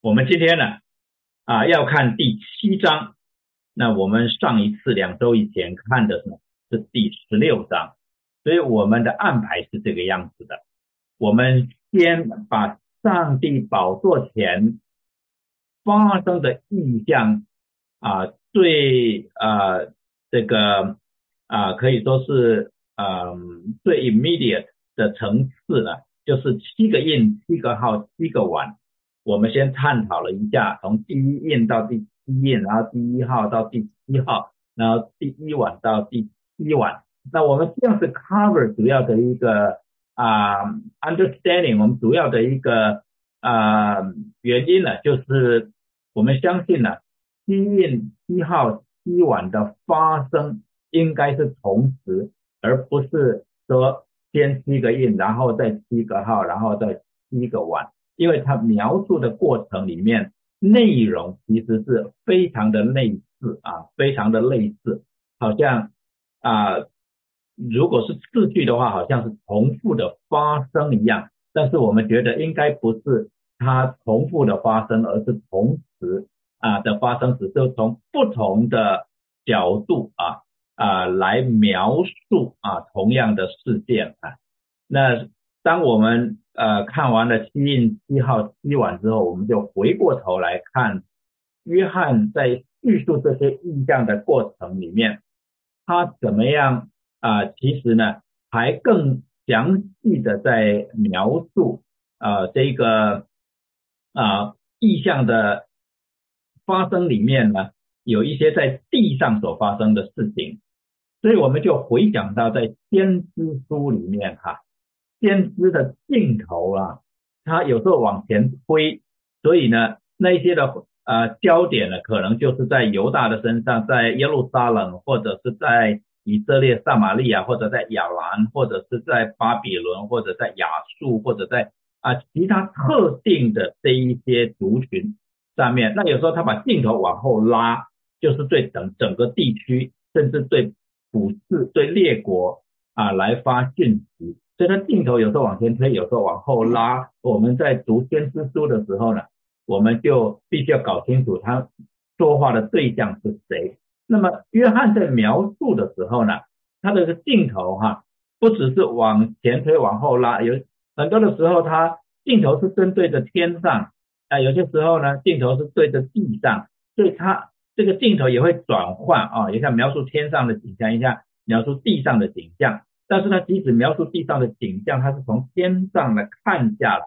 我们今天呢啊要看第七章。那我们上一次两周以前看的呢是第十六章，所以我们的安排是这个样子的。我们先把上帝宝座前发生的意象啊，最啊这个啊可以说是嗯最 immediate 的层次呢，就是七个印、七个号、七个碗。我们先探讨了一下，从第一印到第七印，然后第一号到第七号，然后第一晚到第七晚。那我们这样子 cover 主要的一个啊 understanding，我们主要的一个啊原因呢，就是我们相信呢，七印七号七晚的发生应该是同时，而不是说先七个印，然后再七个号，然后再七个晚。因为它描述的过程里面内容其实是非常的类似啊，非常的类似，好像啊，如果是次序的话，好像是重复的发生一样。但是我们觉得应该不是它重复的发生，而是同时啊的发生，只是从不同的角度啊啊来描述啊同样的事件啊。那当我们呃，看完了七印七号七晚之后，我们就回过头来看约翰在叙述这些意象的过程里面，他怎么样啊？其实呢，还更详细的在描述啊这个啊意象的发生里面呢，有一些在地上所发生的事情，所以我们就回想到在先知书里面哈。先知的镜头啊，他有时候往前推，所以呢，那些的呃焦点呢，可能就是在犹大的身上，在耶路撒冷，或者是在以色列、撒玛利亚，或者在亚兰，或者是在巴比伦，或者在亚述，或者在啊其他特定的这一些族群上面。那有时候他把镜头往后拉，就是对整整个地区，甚至对普世、对列国啊来发讯息。所以它镜头有时候往前推，有时候往后拉。我们在读先知书的时候呢，我们就必须要搞清楚他说话的对象是谁。那么约翰在描述的时候呢，他的镜头哈，不只是往前推、往后拉，有很多的时候他镜头是针对着天上，啊，有些时候呢镜头是对着地上，所以他这个镜头也会转换啊，一下描述天上的景象，一下描述地上的景象。但是呢，即使描述地上的景象，它是从天上来看下来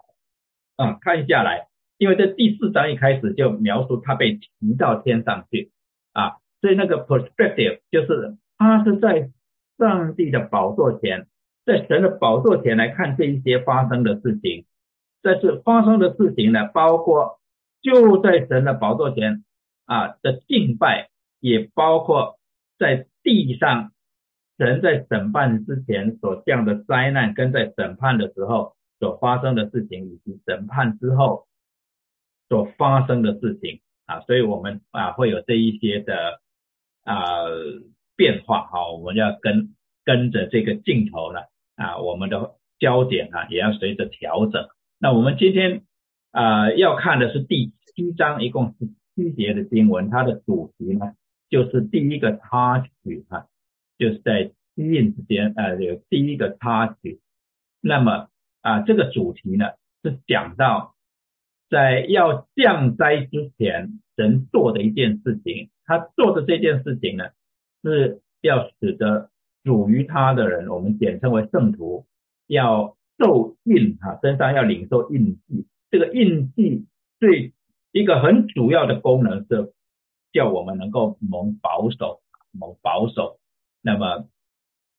啊，看下来，因为在第四章一开始就描述他被提到天上去啊，所以那个 perspective 就是他是在上帝的宝座前，在神的宝座前来看这一些发生的事情。但是发生的事情呢，包括就在神的宝座前啊的敬拜，也包括在地上。神在审判之前所降的灾难，跟在审判的时候所发生的事情，以及审判之后所发生的事情啊，所以我们啊会有这一些的啊变化哈，我们要跟跟着这个镜头呢啊，我们的焦点啊也要随着调整。那我们今天啊要看的是第七章，一共是七节的经文，它的主题呢就是第一个插曲哈。就是在七印之间，呃，有第一个插曲。那么啊，这个主题呢是讲到在要降灾之前，神做的一件事情。他做的这件事情呢，是要使得属于他的人，我们简称为圣徒，要受印哈，身上要领受印记。这个印记最一个很主要的功能是叫我们能够蒙保守，蒙保守。那么，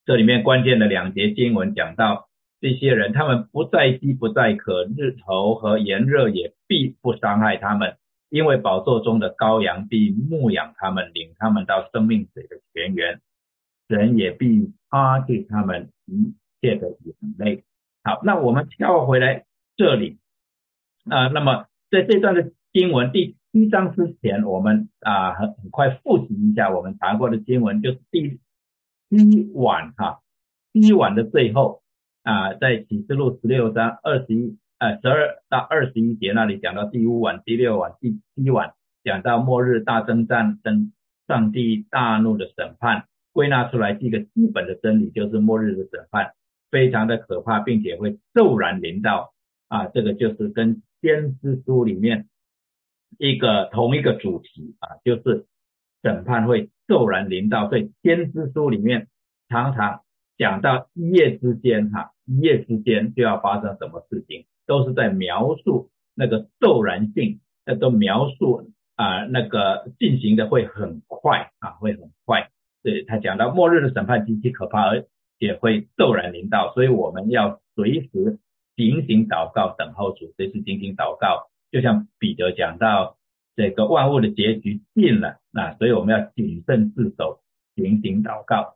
这里面关键的两节经文讲到，这些人他们不再饥不在渴，日头和炎热也必不伤害他们，因为宝座中的羔羊必牧养他们，领他们到生命水的泉源，人也必擦去他们一切的眼泪。好，那我们跳回来这里啊，那么在这段的经文第七章之前，我们啊很很快复习一下我们查过的经文，就是第。第一晚哈，第一晚的最后啊，在启示录十六章二十一呃十二到二十一节那里讲到第五晚、第六晚、第七晚，讲到末日大征战等上帝大怒的审判，归纳出来是一个基本的真理，就是末日的审判非常的可怕，并且会骤然临到啊，这个就是跟先知书里面一个同一个主题啊，就是审判会骤然临到，所以先知书里面常常讲到一夜之间哈，一夜之间就要发生什么事情，都是在描述那个骤然性，那都描述。啊，那个进行的会很快啊，会很快。对他讲到末日的审判极其可怕，而且会骤然临到，所以我们要随时警醒祷告，等候主，随时警醒祷告。就像彼得讲到这个万物的结局定了，那所以我们要谨慎自守，警醒祷告。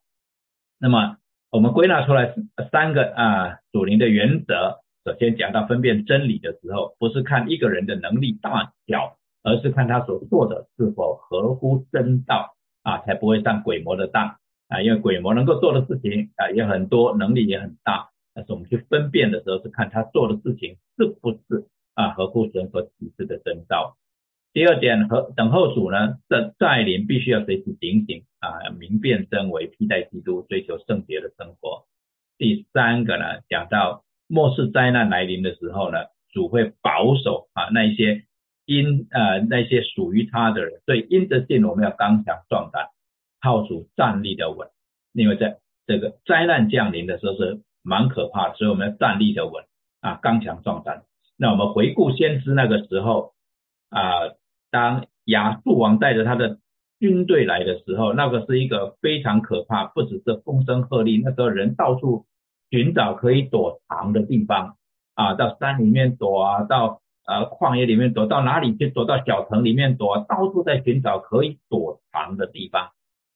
那么我们归纳出来三个啊主灵的原则。首先讲到分辨真理的时候，不是看一个人的能力大小。而是看他所做的是否合乎真道啊，才不会上鬼魔的当啊。因为鬼魔能够做的事情啊也很多，能力也很大，但是我们去分辨的时候是看他做的事情是不是啊合乎神所启示的真道。第二点和等候主呢，在在临必须要随时警醒啊，明辨真伪，替代基督，追求圣洁的生活。第三个呢，讲到末世灾难来临的时候呢，主会保守啊那一些。因呃那些属于他的人，所以因着信我们要刚强壮胆，靠主站立的稳。因为在这个灾难降临的时候是蛮可怕的，所以我们要站立的稳啊，刚强壮胆。那我们回顾先知那个时候啊，当亚述王带着他的军队来的时候，那个是一个非常可怕，不只是风声鹤唳，那时候人到处寻找可以躲藏的地方啊，到山里面躲啊，到。呃，旷野里面躲到哪里去？躲到小城里面躲，到处在寻找可以躲藏的地方。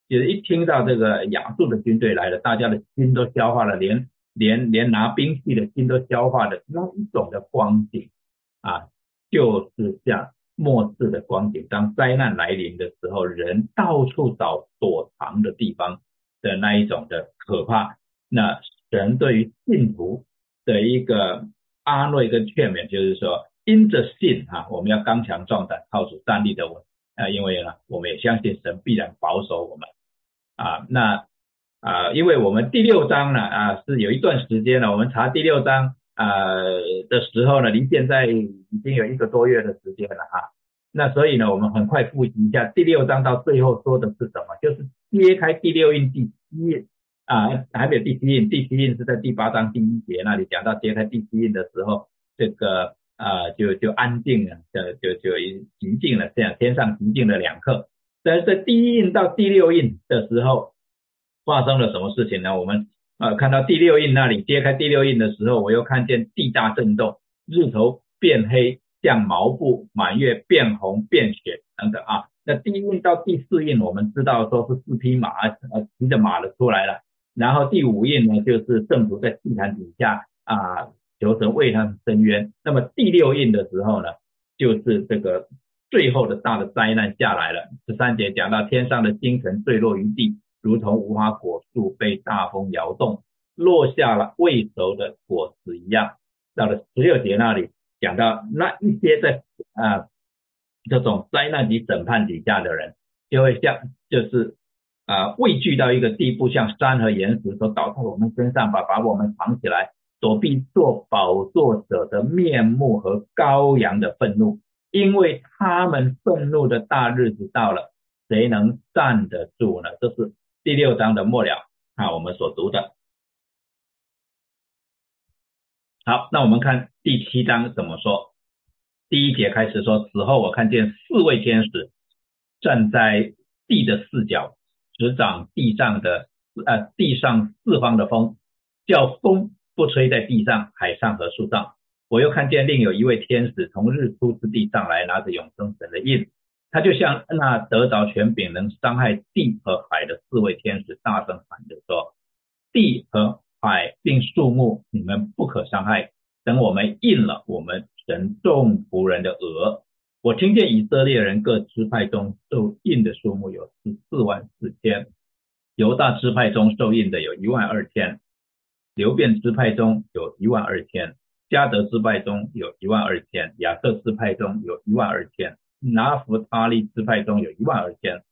就是一听到这个亚述的军队来了，大家的心都消化了，连连连拿兵器的心都消化了，那一种的光景啊，就是像末世的光景。当灾难来临的时候，人到处找躲藏的地方的那一种的可怕。那神对于信徒的一个安慰跟劝勉，就是说。因着信哈，我们要刚强壮胆，靠主站立的稳啊！因为呢，我们也相信神必然保守我们啊。那啊，因为我们第六章呢啊是有一段时间了，我们查第六章呃的时候呢，离现在已经有一个多月的时间了哈。那所以呢，我们很快复习一下第六章到最后说的是什么，就是揭开第六印第七印啊，还没有第七印，第七印是在第八章第一节那里讲到揭开第七印的时候，这个。啊，就就安静了，就就就极静了，这样天上极静了两刻。但是在第一印到第六印的时候，发生了什么事情呢？我们呃看到第六印那里揭开第六印的时候，我又看见地大震动，日头变黑像毛布，满月变红变血等等啊。那第一印到第四印，我们知道说是四匹马呃骑着马的出来了。然后第五印呢，就是圣徒在祭坛底下啊。求神为他们伸冤。那么第六印的时候呢，就是这个最后的大的灾难下来了。十三节讲到天上的星辰坠落于地，如同无花果树被大风摇动，落下了未熟的果子一样。到了十六节那里讲到那一些在啊这种灾难及审判底下的人，就会像就是啊畏惧到一个地步，像山和岩石都倒在我们身上，把把我们藏起来。躲避做宝座者的面目和羔羊的愤怒，因为他们愤怒的大日子到了，谁能站得住呢？这是第六章的末了啊，我们所读的。好，那我们看第七章怎么说。第一节开始说：此后我看见四位天使站在地的四角，执掌地上的呃地上四方的风，叫风。不吹在地上、海上和树上。我又看见另有一位天使从日出之地上来，拿着永生神的印。他就像那得着权柄能伤害地和海的四位天使，大声喊着说：“地和海并树木，你们不可伤害。等我们印了我们神众仆人的额。”我听见以色列人各支派中受印的数目有十四万四千，犹大支派中受印的有一万二千。流变支派中有一万二千，加德支派中有一万二千，亚瑟支派中有一万二千，拿弗他利支派中有一万二千，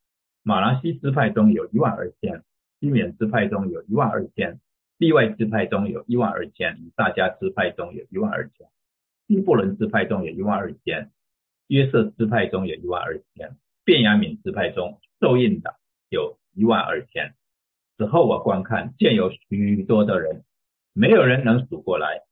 马拉西支派中有一万二千，西缅支派中有一万二千，利外支派中有一万二千，大家支派中有一万二千，希伯伦支派中有一万二千，约瑟支派中有一万二千，便雅悯支派中受印的有一万二千。此后我观看，见有许多的人，没有人能数过来。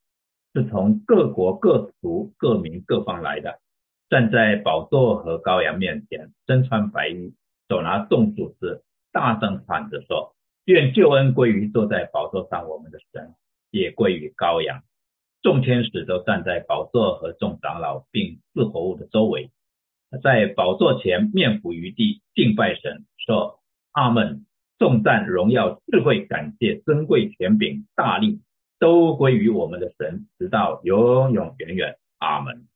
是从各国各族各民各方来的，站在宝座和羔羊面前，身穿白衣，手拿众树枝，大声喊着说：“愿救恩归于坐在宝座上我们的神，也归于羔羊。”众天使都站在宝座和众长老并四活物的周围，在宝座前面伏于地敬拜神，说：“阿门！重赞荣耀智慧感谢尊贵权柄大力。”都归于我们的神，直到永永远远。阿门。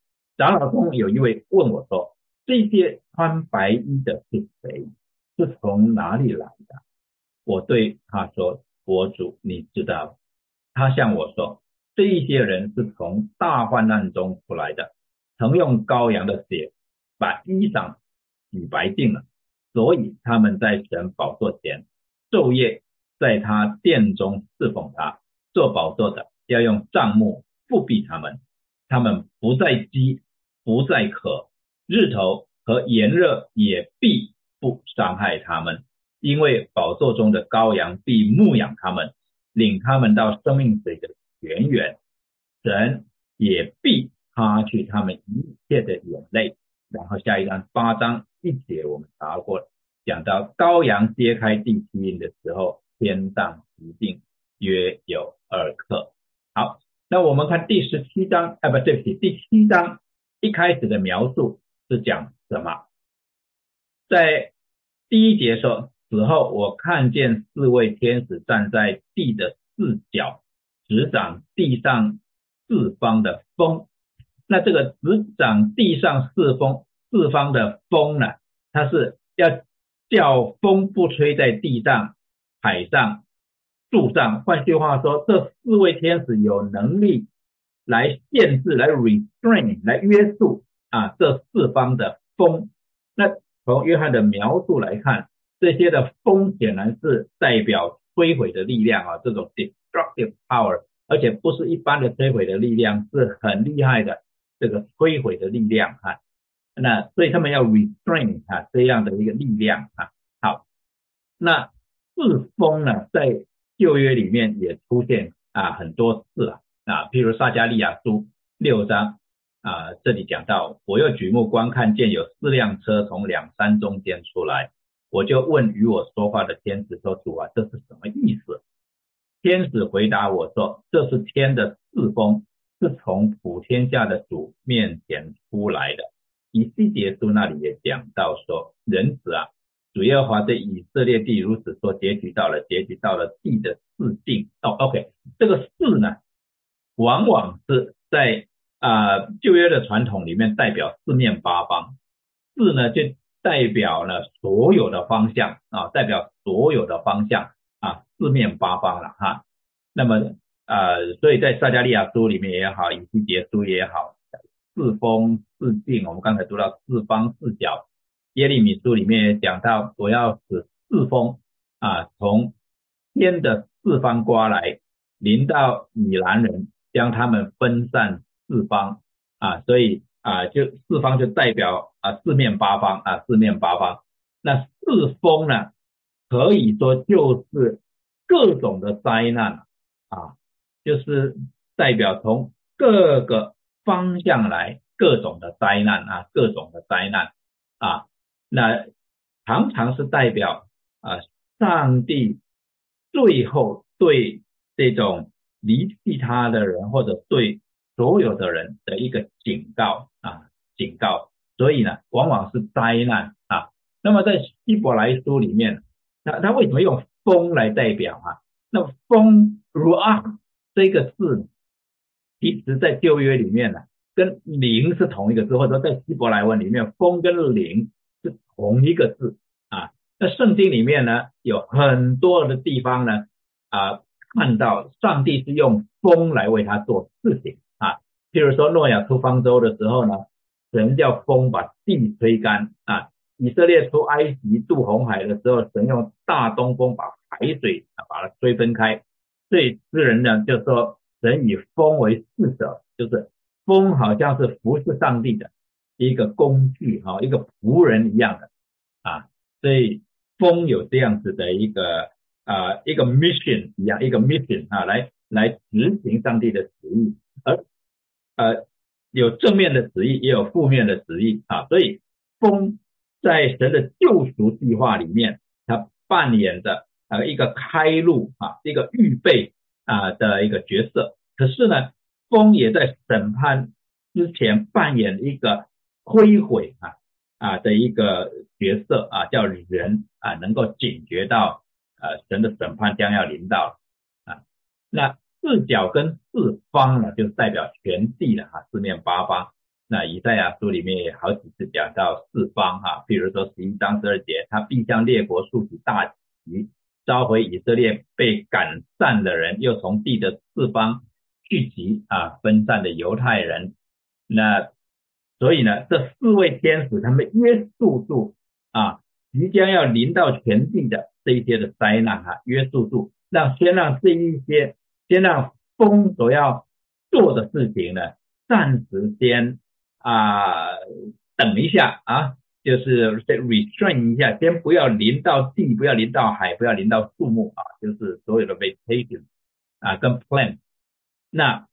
长老中有一位问我说：“这些穿白衣的是谁？是从哪里来的？”我对他说：“佛主，你知道。”他向我说：“这一些人是从大患难中出来的，曾用羔羊的血把衣裳洗白净了，所以他们在神宝座前昼夜在他殿中侍奉他。”做宝座的要用帐幕覆庇他们，他们不再饥，不再渴，日头和炎热也必不伤害他们，因为宝座中的羔羊必牧养他们，领他们到生命水的泉源，神也必擦去他们一切的眼泪。然后下一章八章一节我们查过，讲到羔羊揭开第七印的时候，天上一定约有。二克。好，那我们看第十七章，哎，不对不起，第七章一开始的描述是讲什么？在第一节说，死后我看见四位天使站在地的四角，执掌地上四方的风。那这个执掌地上四风四方的风呢，它是要叫风不吹在地上、海上。树上，换句话说，这四位天使有能力来限制、来 restrain、来约束啊这四方的风。那从约翰的描述来看，这些的风显然是代表摧毁的力量啊，这种 destructive power，而且不是一般的摧毁的力量，是很厉害的这个摧毁的力量啊。那所以他们要 restrain 啊这样的一个力量啊。好，那四风呢，在旧约里面也出现啊很多次了啊，譬如撒加利亚书六章啊，这里讲到，我又举目观看，见有四辆车从两山中间出来，我就问与我说话的天使说：“主啊，这是什么意思？”天使回答我说：“这是天的四风，是从普天下的主面前出来的。”以西结书那里也讲到说：“人子啊。”主耶和华对以色列地如此说：结局到了，结局到了地的四境。哦，OK，这个四呢，往往是在啊旧约的传统里面代表四面八方，四呢就代表了所有的方向啊，代表所有的方向啊，四面八方了哈。那么啊，所以在撒加利亚书里面也好，以西结书也好，四风四境，我们刚才读到四方四角。耶利米书里面也讲到，我要使四风啊从天的四方刮来，临到米兰人，将他们分散四方啊，所以啊就四方就代表啊四面八方啊四面八方。那四风呢，可以说就是各种的灾难啊，就是代表从各个方向来各种的灾难啊，各种的灾难啊。那常常是代表啊，上帝最后对这种离弃他的人，或者对所有的人的一个警告啊，警告。所以呢，往往是灾难啊。那么在希伯来书里面，那他为什么用风来代表啊？那风如啊这个字，其实在旧约里面呢，跟灵是同一个字，或者说在希伯来文里面，风跟灵。是同一个字啊，那圣经里面呢有很多的地方呢啊，看到上帝是用风来为他做事情啊，譬如说诺亚出方舟的时候呢，神叫风把地吹干啊。以色列出埃及渡红海的时候，神用大东风把海水啊把它吹分开。所以诗人呢就说，神以风为侍者，就是风好像是服侍上帝的一个工具哈，一个仆人一样的啊。所以风有这样子的一个啊一个 mission 一样，一个 mission 啊来来执行上帝的旨意，而呃有正面的旨意，也有负面的旨意啊。所以风。在神的救赎计划里面，他扮演的呃一个开路啊，一个预备啊的一个角色。可是呢，风也在审判之前扮演一个摧毁啊啊的一个角色啊，叫人啊能够警觉到呃神的审判将要临到啊。那四角跟四方呢，就代表全地的哈，四面八方。那以赛亚书里面也好几次讲到四方哈，比如说十一章十二节，他必向列国竖起大旗，召回以色列被赶散的人，又从地的四方聚集啊分散的犹太人。那所以呢，这四位天使他们约束住啊即将要临到全地的这一些的灾难哈，约束住，让先让这一些先让风所要做的事情呢，暂时先。啊，等一下啊，就是先 restrain 一下，先不要淋到地，不要淋到海，不要淋到树木啊，就是所有的 vegetation 啊，跟 plant。那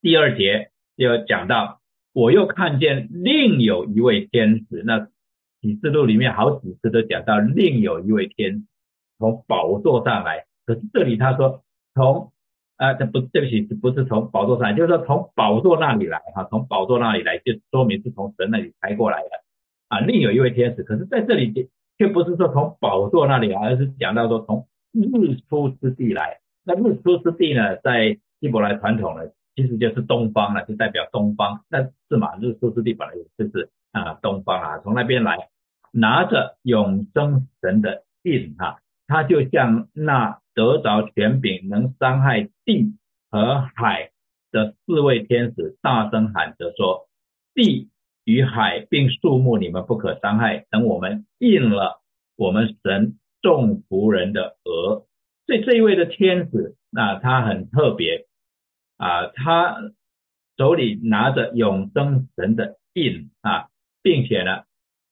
第二节就讲到，我又看见另有一位天使，那启示录里面好几次都讲到另有一位天使从宝座上来，可是这里他说从。啊，这不对不起，不是从宝座上来，就是说从宝座那里来哈，从宝座那里来，就说明是从神那里开过来的啊。另有一位天使，可是在这里却不是说从宝座那里，而是讲到说从日出之地来。那日出之地呢，在希伯来传统呢，其实就是东方了，就代表东方。那是嘛？日出之地本来就是啊东方啊，从那边来，拿着永生神的印哈，他就像那。得着权柄，能伤害地和海的四位天使大声喊着说：“地与海并树木，你们不可伤害。”等我们印了我们神众仆人的额。所以这一位的天使，那他很特别啊，他手里拿着永生神的印啊，并且呢，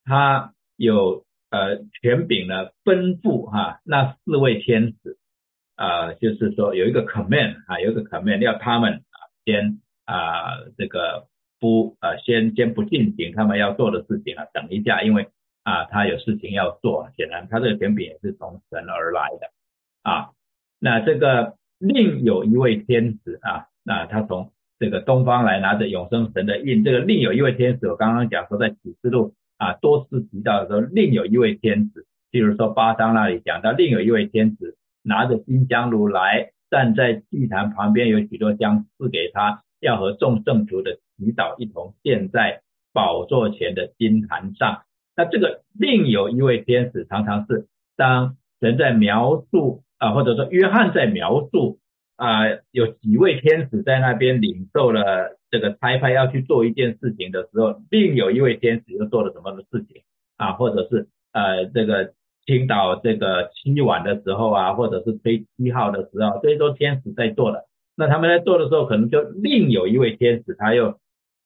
他有呃权柄呢，吩咐哈那四位天使。啊，就是说有一个 command 啊，有一个 command 要他们啊先啊这个不啊先先不进行他们要做的事情啊，等一下，因为啊他有事情要做，显然他这个权柄也是从神而来的啊。那这个另有一位天使啊，那他从这个东方来拿着永生神的印，这个另有一位天使，我刚刚讲说在启示录啊多次提到的时候，另有一位天使，比如说八章那里讲到另有一位天使。拿着金香炉来，站在祭坛旁边，有许多香赐给他，要和众圣徒的祈祷一同献在宝座前的金坛上。那这个另有一位天使，常常是当人在描述啊，或者说约翰在描述啊，有几位天使在那边领受了这个差派要去做一件事情的时候，另有一位天使又做了什么的事情啊，或者是呃这个。青岛这个七晚的时候啊，或者是吹七号的时候，这些都天使在做的。那他们在做的时候，可能就另有一位天使，他又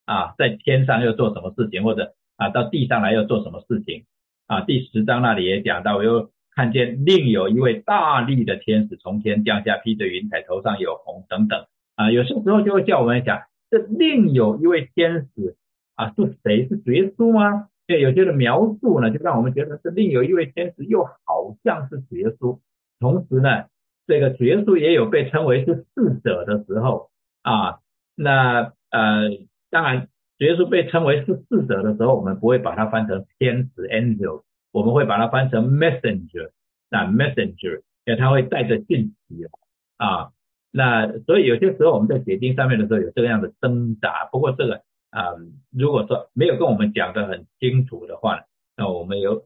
啊在天上又做什么事情，或者啊到地上来又做什么事情啊？第十章那里也讲到，我又看见另有一位大力的天使从天降下，披着云彩，头上有红等等啊。有些时候就会叫我们讲，这另有一位天使啊是谁？是耶稣吗？对有些的描述呢，就让我们觉得是另有一位天使，又好像是耶稣。同时呢，这个耶稣也有被称为是侍者的时候啊。那呃，当然耶稣被称为是侍者的时候，我们不会把它翻成天使 angel，我们会把它翻成 messenger。那 messenger，因为他会带着信息啊。那所以有些时候我们在解经上面的时候有这个样的挣扎。不过这个。啊，如果说没有跟我们讲的很清楚的话，那我们有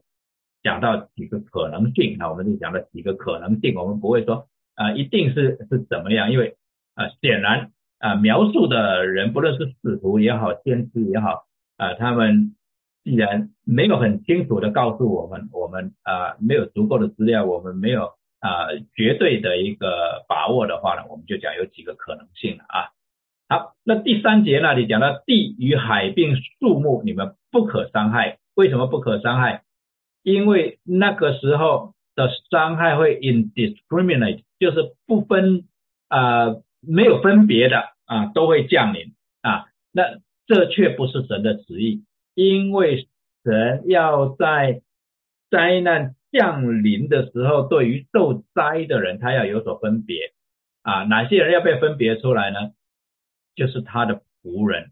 讲到几个可能性那，我们就讲了几个可能性，我们不会说啊一定是是怎么样，因为啊显然啊描述的人，不论是使徒也好，先知也好，啊，他们既然没有很清楚的告诉我们，我们啊没有足够的资料，我们没有啊绝对的一个把握的话呢，我们就讲有几个可能性了啊。好，那第三节那里讲到地与海并树木，你们不可伤害。为什么不可伤害？因为那个时候的伤害会 indiscriminate，就是不分啊，没有分别的啊，都会降临啊。那这却不是神的旨意，因为神要在灾难降临的时候，对于受灾的人，他要有所分别啊。哪些人要被分别出来呢？就是他的仆人，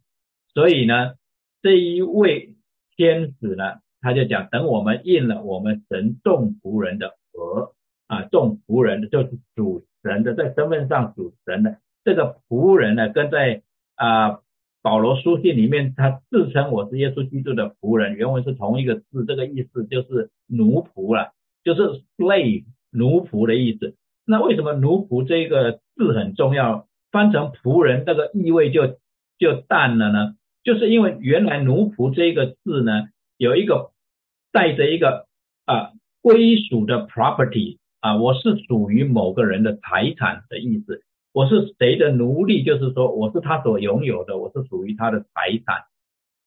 所以呢，这一位天使呢，他就讲，等我们应了我们神众仆人的额啊，众仆人的就是主神的，在身份上主神的这个仆人呢，跟在啊保罗书信里面，他自称我是耶稣基督的仆人，原文是同一个字，这个意思就是奴仆了，就是 slave 奴仆的意思。那为什么奴仆这个字很重要？翻成仆人，这个意味就就淡了呢，就是因为原来奴仆这个字呢，有一个带着一个啊归属的 property 啊，我是属于某个人的财产的意思，我是谁的奴隶，就是说我是他所拥有的，我是属于他的财产。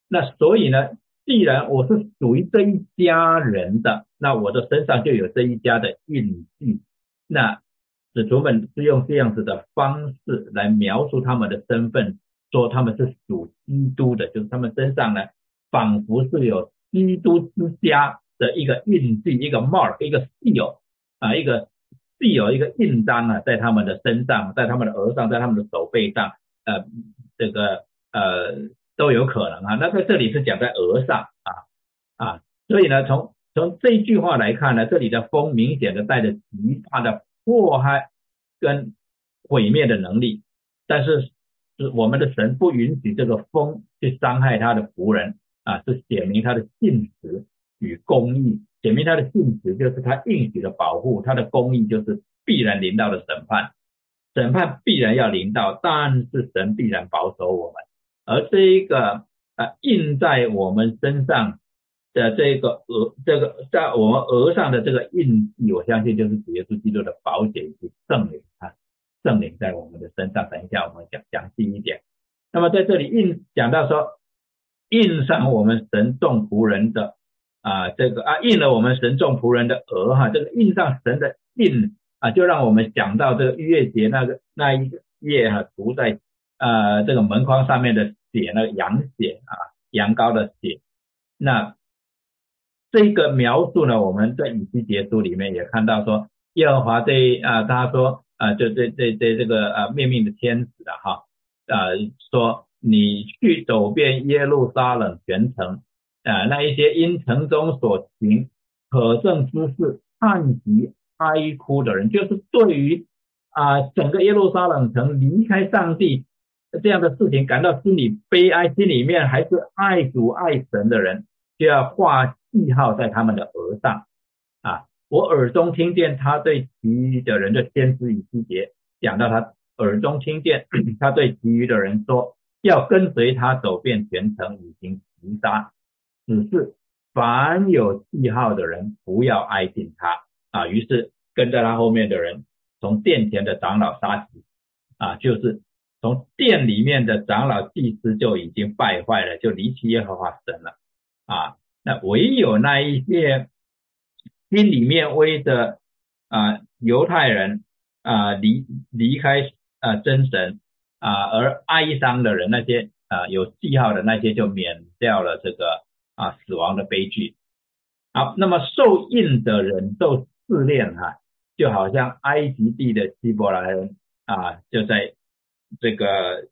那所以呢，既然我是属于这一家人的，那我的身上就有这一家的印记，那。使徒们是用这样子的方式来描述他们的身份，说他们是属基督的，就是他们身上呢，仿佛是有基督之家的一个印记，一个 mark，一个 seal 啊，一个必有一个印章啊，在他们的身上，在他们的额上，在他们的手背上，呃，这个呃都有可能啊。那在这里是讲在额上啊啊，所以呢，从从这句话来看呢，这里的风明显的带着极大的。祸害跟毁灭的能力，但是是我们的神不允许这个风去伤害他的仆人啊，是显明他的信实与公义，显明他的性质就是他应许的保护，他的公义就是必然临到的审判，审判必然要临到，但是神必然保守我们，而这一个啊印在我们身上。的这个额，这个在我们额上的这个印记，我相信就是主耶稣基督的宝血以及圣灵啊，圣灵在我们的身上。等一下我们讲详细一点。那么在这里印讲到说，印上我们神众仆人的啊，这个啊印了我们神众仆人的额哈，这个印上神的印啊，就让我们想到这个逾越节那个那一个页哈，涂在啊这个门框上面的血，那个羊血啊，羊羔的血，那。这个描述呢，我们在以西结书里面也看到说，耶和华对啊，他说啊，就对对对这个啊灭命的天使的哈啊，说你去走遍耶路撒冷全城啊，那一些因城中所行可憎之事叹息哀哭的人，就是对于啊整个耶路撒冷城离开上帝这样的事情感到心里悲哀，心里面还是爱主爱神的人，就要画。记号在他们的额上啊！我耳中听见他对其余的人的先知以西结讲到，他耳中听见他对其余的人说，要跟随他走遍全城，以行击杀。只是凡有记号的人不要挨近他啊！于是跟在他后面的人从殿前的长老杀死啊，就是从殿里面的长老祭司就已经败坏了，就离弃耶和华神了啊！那唯有那一些心里面为着啊犹太人啊离离开啊真神啊而哀伤的人，那些啊有记号的那些就免掉了这个啊死亡的悲剧。好，那么受印的人受试炼哈，就好像埃及地的希伯来人啊，就在这个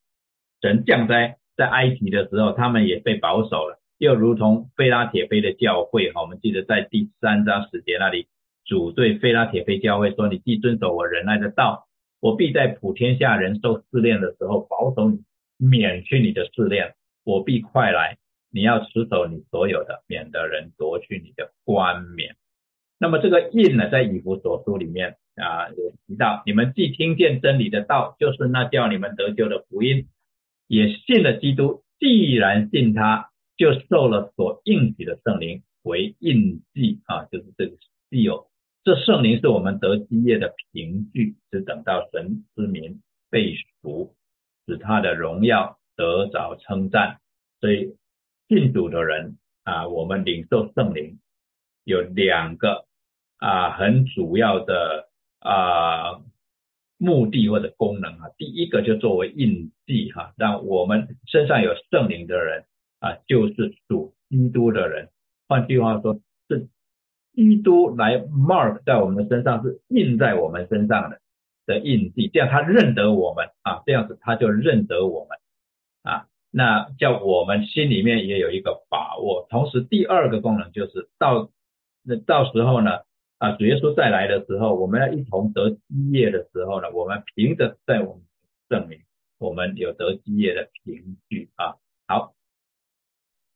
神降灾在埃及的时候，他们也被保守了。又如同菲拉铁菲的教会哈，我们记得在第三章十节那里，主对菲拉铁菲教会说：“你既遵守我仁爱的道，我必在普天下人受试炼的时候保守你，免去你的试炼。我必快来，你要持守你所有的，免得人夺去你的冠冕。”那么这个印呢，在以弗所书里面啊有提到，你们既听见真理的道，就是那叫你们得救的福音，也信了基督。既然信他，就受了所应许的圣灵为印记啊，就是这个记有。这圣灵是我们得基业的凭据，是等到神之名被赎，使他的荣耀得着称赞。所以信主的人啊，我们领受圣灵有两个啊很主要的啊目的或者功能啊。第一个就作为印记哈，让我们身上有圣灵的人啊，就是属基督的人。换句话说，是。基督来 mark 在我们的身上是印在我们身上的的印记，这样他认得我们啊，这样子他就认得我们啊，那叫我们心里面也有一个把握。同时第二个功能就是到那到时候呢啊，主耶稣再来的时候，我们要一同得基业的时候呢，我们凭着在我们证明我们有得基业的凭据啊。好，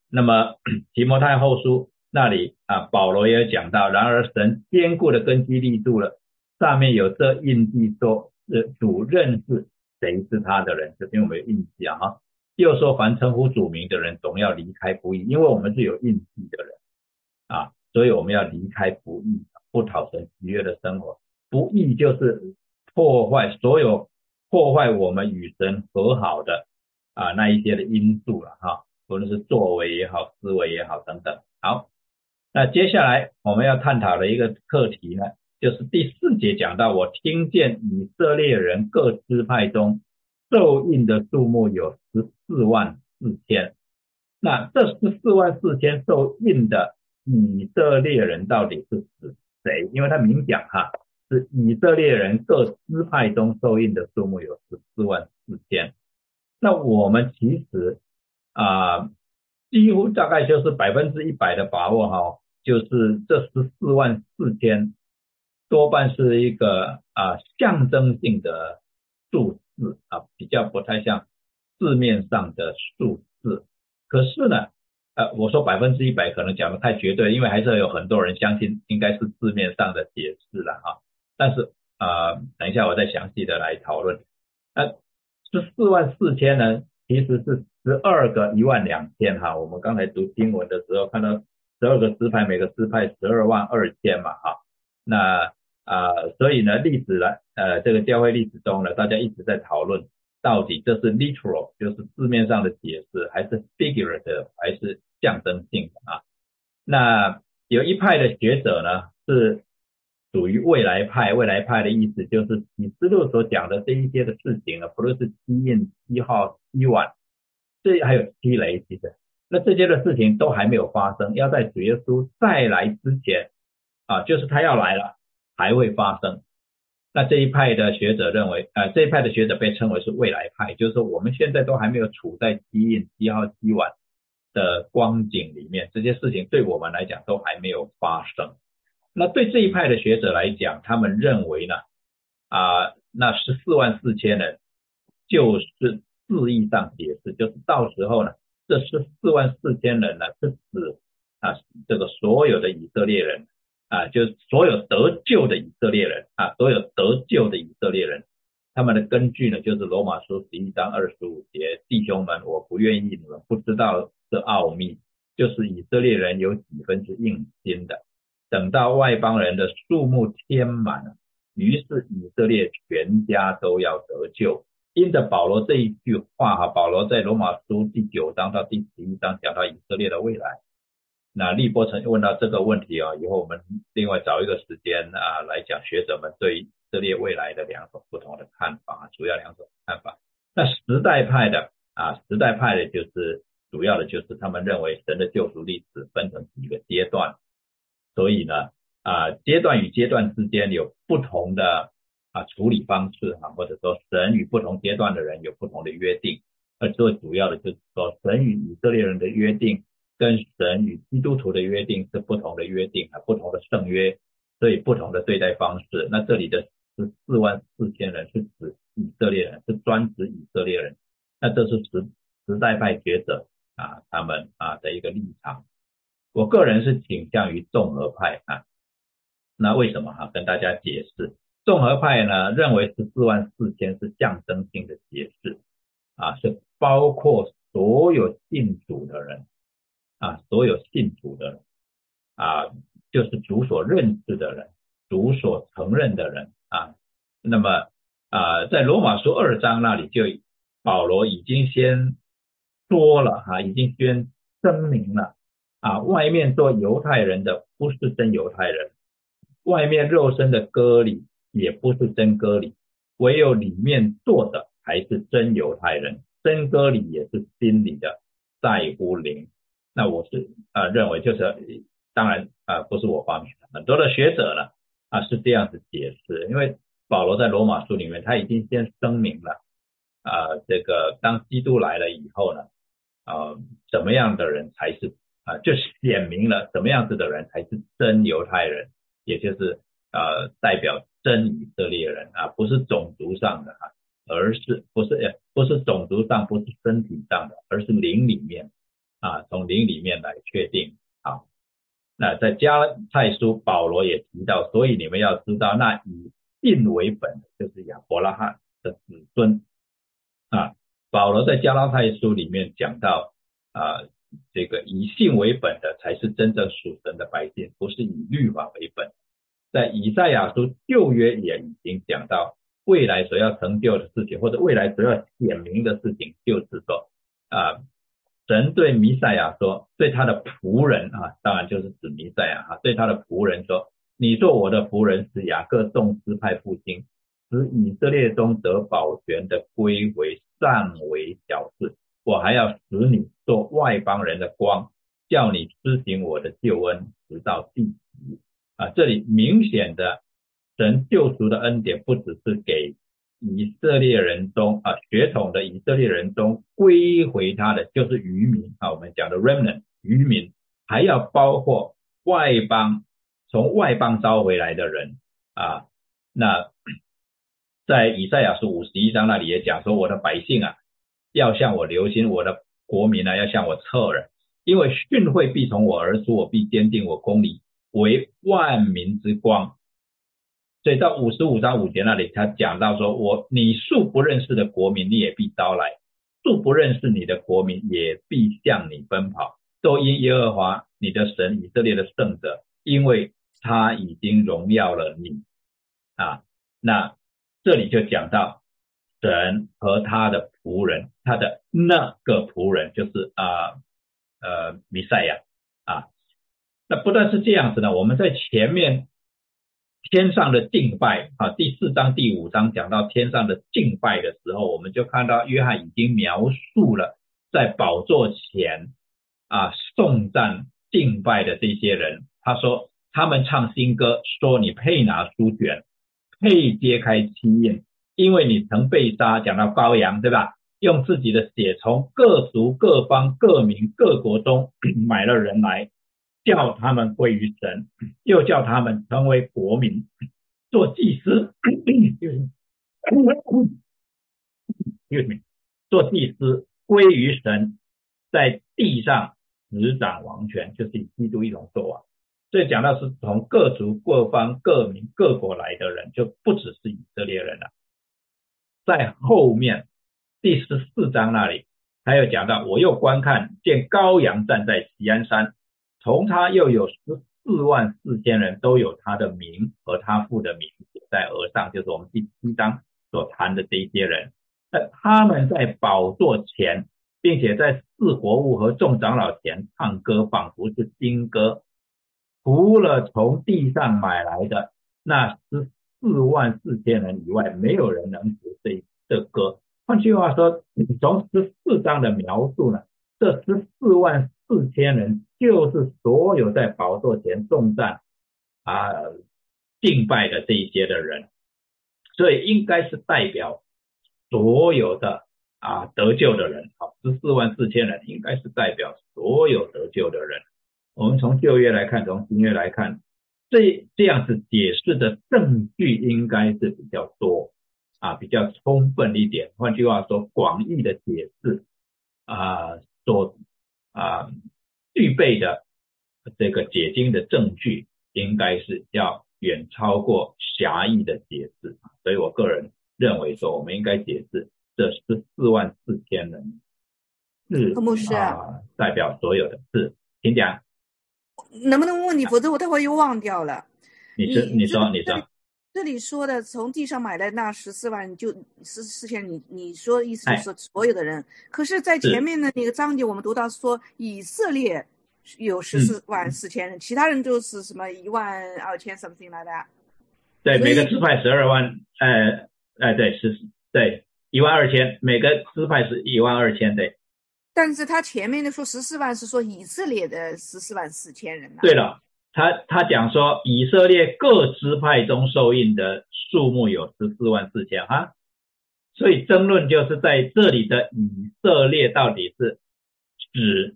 那么 提摩太后书。那里啊，保罗也有讲到，然而神坚固的根基立住了，上面有这印记，说是主认识谁是他的人，这边我们有印记啊哈。又说凡称呼主名的人，总要离开不义，因为我们是有印记的人啊，所以我们要离开不义，不讨神喜悦的生活。不义就是破坏所有破坏我们与神和好的啊那一些的因素了哈，无论是作为也好，思维也好等等。好。那接下来我们要探讨的一个课题呢，就是第四节讲到，我听见以色列人各支派中受印的数目有十四万四千。那这十四万四千受印的以色列人到底是指谁？因为他明讲哈，是以色列人各支派中受印的数目有十四万四千。那我们其实啊，几乎大概就是百分之一百的把握哈。就是这十四万四千，多半是一个啊象征性的数字啊，比较不太像字面上的数字。可是呢，呃，我说百分之一百可能讲的太绝对，因为还是有很多人相信应该是字面上的解释了哈。但是啊，等一下我再详细的来讨论。那十四万四千呢，其实是十二个一万两千哈。我们刚才读经文的时候看到。十二个支派，每个支派十二万二千嘛，哈，那啊，所以呢，历史呢，呃，这个教会历史中呢，大家一直在讨论，到底这是 literal，就是字面上的解释，还是 figurative，还是象征性的啊？那有一派的学者呢，是属于未来派，未来派的意思就是启示录所讲的这一些的事情呢，不论是七印、七号、七晚，这还有七雷，其实。那这些的事情都还没有发生，要在主耶稣再来之前啊，就是他要来了，还会发生。那这一派的学者认为，呃，这一派的学者被称为是未来派，就是说我们现在都还没有处在基印七号七晚的光景里面，这些事情对我们来讲都还没有发生。那对这一派的学者来讲，他们认为呢，啊，那十四万四千人就是字义上解释，就是到时候呢。这十四万四千人呢，是指啊这个所有的以色列人啊，就是所有得救的以色列人啊，所有得救的以色列人，他们的根据呢就是罗马书十一章二十五节，弟兄们，我不愿意你们不知道这奥秘，就是以色列人有几分是硬心的，等到外邦人的数目填满了，于是以色列全家都要得救。因着保罗这一句话哈，保罗在罗马书第九章到第十一章讲到以色列的未来。那利波曾问到这个问题啊，以后我们另外找一个时间啊来讲学者们对以色列未来的两种不同的看法，主要两种看法。那时代派的啊，时代派的就是主要的就是他们认为神的救赎历史分成几个阶段，所以呢啊阶段与阶段之间有不同的。啊，处理方式哈，或者说神与不同阶段的人有不同的约定，而最主要的就是说神与以色列人的约定跟神与基督徒的约定是不同的约定啊，不同的圣约，所以不同的对待方式。那这里的十四万四千人是指以色列人，是专指以色列人。那这是时时代派学者啊，他们啊的一个立场。我个人是倾向于综合派啊。那为什么哈？跟大家解释。综合派呢认为十四万四千是象征性的解释啊，是包括所有信主的人啊，所有信主的人啊，就是主所认识的人，主所承认的人啊。那么啊，在罗马书二章那里就保罗已经先说了哈，已经先声明了啊，外面做犹太人的不是真犹太人，外面肉身的割礼。也不是真割礼，唯有里面做的才是真犹太人。真割礼也是心里的，在乎灵。那我是啊认为就是，当然啊不是我发明的，很多的学者呢啊是这样子解释。因为保罗在罗马书里面他已经先声明了啊，这个当基督来了以后呢啊，怎么样的人才是啊，就显明了什么样子的人才是真犹太人，也就是呃代表。真以色列人啊，不是种族上的哈，而是不是不是种族上，不是身体上的，而是灵里面啊，从灵里面来确定。好，那在加太书保罗也提到，所以你们要知道，那以信为本就是亚伯拉罕的子孙啊。保罗在加拉太书里面讲到啊，这个以信为本的才是真正属神的百姓，不是以律法为本。在以赛亚书旧约也已经讲到未来所要成就的事情，或者未来所要显明的事情，就是说啊，神对弥赛亚说，对他的仆人啊，当然就是指弥赛亚哈，对他的仆人说，你做我的仆人，使雅各众支派复兴，使以色列中得保全的归为，善为小事。我还要使你做外邦人的光，叫你施行我的救恩，直到地极。啊，这里明显的神救赎的恩典，不只是给以色列人中啊血统的以色列人中归回他的，就是渔民啊，我们讲的 remnant 渔民，还要包括外邦从外邦招回来的人啊。那 在以赛亚书五十一章那里也讲说，我的百姓啊，要向我留心，我的国民呢，要向我侧耳，因为训诲必从我而出，我必坚定我公理。为万民之光，所以到五十五章五节那里，他讲到说：“我你素不认识的国民，你也必招来；素不认识你的国民，也必向你奔跑。都因耶和华你的神以色列的圣者，因为他已经荣耀了你。”啊，那这里就讲到神和他的仆人，他的那个仆人就是啊呃弥赛亚啊。那不但是这样子呢，我们在前面天上的敬拜啊，第四章、第五章讲到天上的敬拜的时候，我们就看到约翰已经描述了在宝座前啊颂赞敬拜的这些人。他说他们唱新歌，说你配拿书卷，配揭开七印，因为你曾被杀。讲到羔羊，对吧？用自己的血从各族、各方、各民、各国中 买了人来。叫他们归于神，又叫他们成为国民，做祭司，做祭司归于神，在地上执掌王权，就是以基督一种做王。所以讲到是从各族、各方、各民、各国来的人，就不只是以色列人了。在后面第十四章那里，还有讲到，我又观看见羔羊站在锡安山。从他又有十四万四千人都有他的名和他父的名写在额上，就是我们第七章所谈的这一些人。那他们在宝座前，并且在四活物和众长老前唱歌，仿佛是新歌。除了从地上买来的那十四万四千人以外，没有人能学这这歌。换句话说，从十四章的描述呢，这十四万。四千人就是所有在宝座前送赞啊敬拜的这一些的人，所以应该是代表所有的啊得救的人。好，十四万四千人应该是代表所有得救的人。我们从旧约来看，从新约来看，这这样子解释的证据应该是比较多啊，比较充分一点。换句话说，广义的解释啊所。啊，具备的这个解经的证据应该是要远超过狭义的解释，所以我个人认为说，我们应该解释这十四万四千人是啊，代表所有的是，请讲。能不能问你？否则我待会又忘掉了。你说你说你说。这里说的从地上买来那十四万就十四千，你你说意思就是所有的人？可是，在前面的那个章节，我们读到说以色列有十四万四千人，其他人都是什么一万二千 something 来的？对，每个支派十二万，呃，哎，对，是，对，一万二千，每个支派是一万二千，对。但是他前面的说十四万是说以色列的十四万四千人对了。他他讲说，以色列各支派中受印的数目有十四万四千哈，所以争论就是在这里的以色列到底是指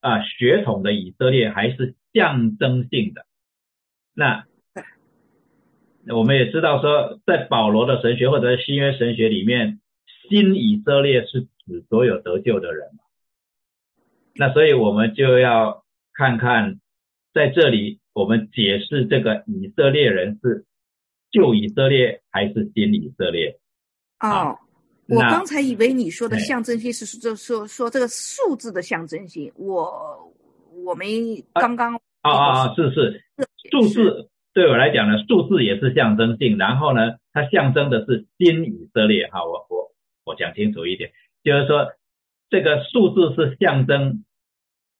啊血统的以色列，还是象征性的？那我们也知道说，在保罗的神学或者新约神学里面，新以色列是指所有得救的人嘛？那所以我们就要看看。在这里，我们解释这个以色列人是旧以色列还是新以色列？哦，我刚才以为你说的象征性是说说说这个数字的象征性，我我们刚刚啊啊啊，是是数字对我来讲呢，数字也是象征性，然后呢，它象征的是新以色列哈，我我我讲清楚一点，就是说这个数字是象征。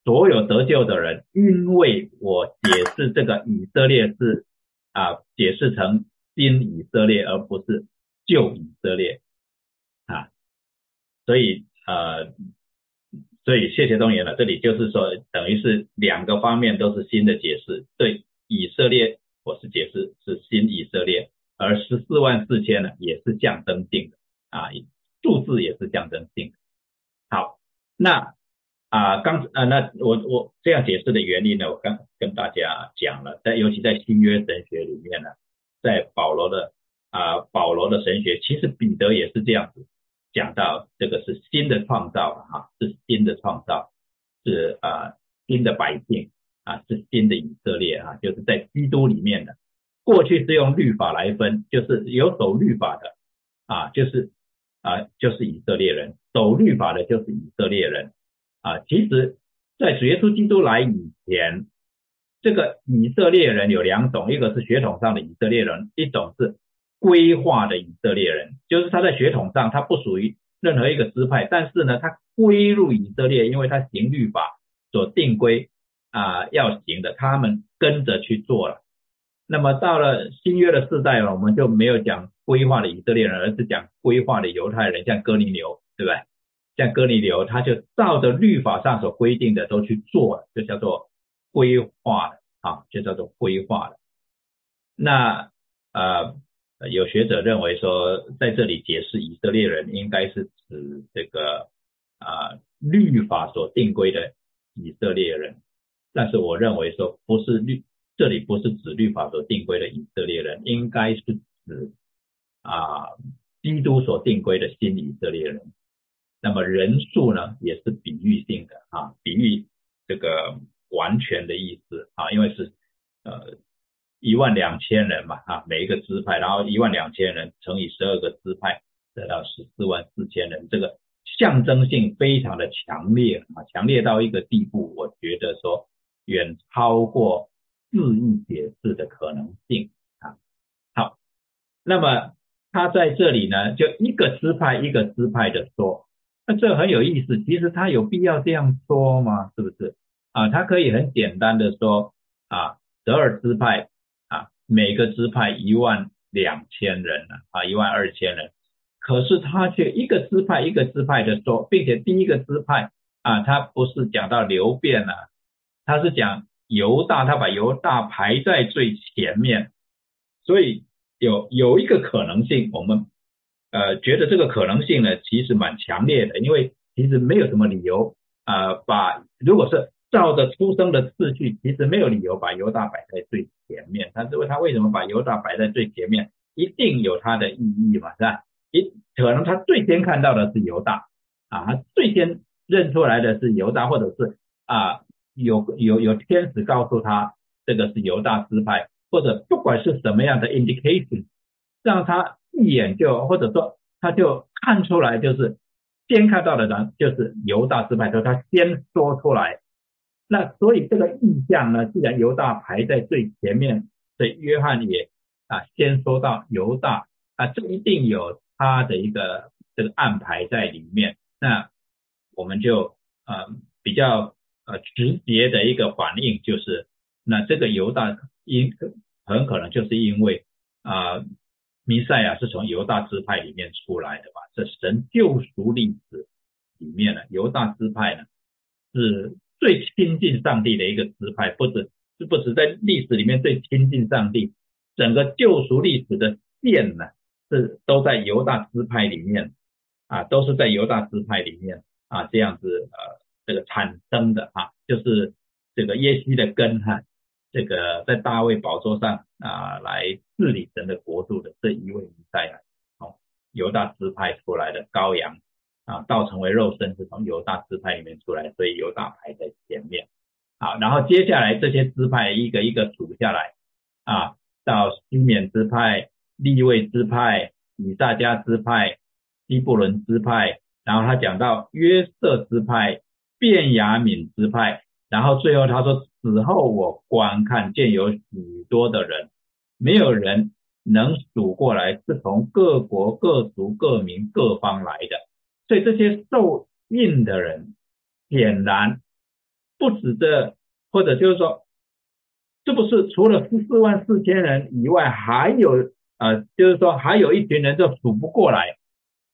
所有得救的人，因为我解释这个以色列是啊，解释成新以色列，而不是旧以色列啊，所以呃，所以谢谢东岩了。这里就是说，等于是两个方面都是新的解释。对以色列，我是解释是新以色列，而十四万四千呢，也是象征性的啊，数字也是象征性的。好，那。啊，刚啊，那我我这样解释的原因呢，我刚跟大家讲了，在尤其在新约神学里面呢，在保罗的啊保罗的神学，其实彼得也是这样子讲到，这个是新的创造哈，是新的创造，是啊新的百姓啊，是新的以色列啊，就是在基督里面的，过去是用律法来分，就是有守律法的啊，就是啊就是以色列人，守律法的就是以色列人。啊，其实，在主耶稣基督来以前，这个以色列人有两种，一个是血统上的以色列人，一种是规划的以色列人，就是他在血统上他不属于任何一个支派，但是呢，他归入以色列，因为他行律法所定规啊要行的，他们跟着去做了。那么到了新约的世代了，我们就没有讲规划的以色列人，而是讲规划的犹太人，像哥尼流，对不对？像哥尼流，他就照着律法上所规定的都去做了，就叫做规划的啊，就叫做规划的。那呃，有学者认为说，在这里解释以色列人，应该是指这个啊律法所定规的以色列人。但是我认为说，不是律，这里不是指律法所定规的以色列人，应该是指啊基督所定规的新以色列人。那么人数呢，也是比喻性的啊，比喻这个完全的意思啊，因为是呃一万两千人嘛啊，每一个支派，然后一万两千人乘以十二个支派，得到十四万四千人，这个象征性非常的强烈啊，强烈到一个地步，我觉得说远超过字义解释的可能性啊。好，那么他在这里呢，就一个支派一个支派的说。那这很有意思，其实他有必要这样说吗？是不是啊？他可以很简单的说啊，十二支派啊，每个支派一万两千人呢啊，一万二千人。可是他却一个支派一个支派的说，并且第一个支派啊，他不是讲到流变了，他是讲犹大，他把犹大排在最前面，所以有有一个可能性，我们。呃，觉得这个可能性呢，其实蛮强烈的，因为其实没有什么理由啊，把如果是照着出生的次序，其实没有理由把犹大摆在最前面。他是为他为什么把犹大摆在最前面？一定有他的意义嘛，是吧？一可能他最先看到的是犹大啊，他最先认出来的是犹大，或者是啊有有有天使告诉他这个是犹大支派，或者不管是什么样的 indication，让他一眼就或者说他就看出来，就是先看到的人就是犹大支派，说他先说出来。那所以这个意象呢，既然犹大排在最前面，所以约翰也啊先说到犹大啊，这一定有他的一个这个安排在里面。那我们就呃比较呃直接的一个反应就是，那这个犹大因很可能就是因为啊弥赛亚是从犹大支派里面出来的吧？这神救赎历史里面呢，犹大支派呢是。最亲近上帝的一个支派，不止是不止在历史里面最亲近上帝，整个救赎历史的线呢是都在犹大支派里面啊，都是在犹大支派里面啊这样子呃这个产生的啊，就是这个耶西的根哈，这个在大卫宝座上啊来治理神的国度的这一位弥赛亚，哦，犹大支派出来的羔羊。啊，道成为肉身是从犹大支派里面出来，所以犹大排在前面。好，然后接下来这些支派一个一个数下来，啊，到西缅支派、利位支派、以撒迦支派、希布伦支派，然后他讲到约瑟支派、便雅悯支派，然后最后他说死后我观看见有许多的人，没有人能数过来，是从各国各族各民各方来的。所以这些受印的人，显然不止这，或者就是说，是不是除了十四万四千人以外，还有呃，就是说还有一群人就数不过来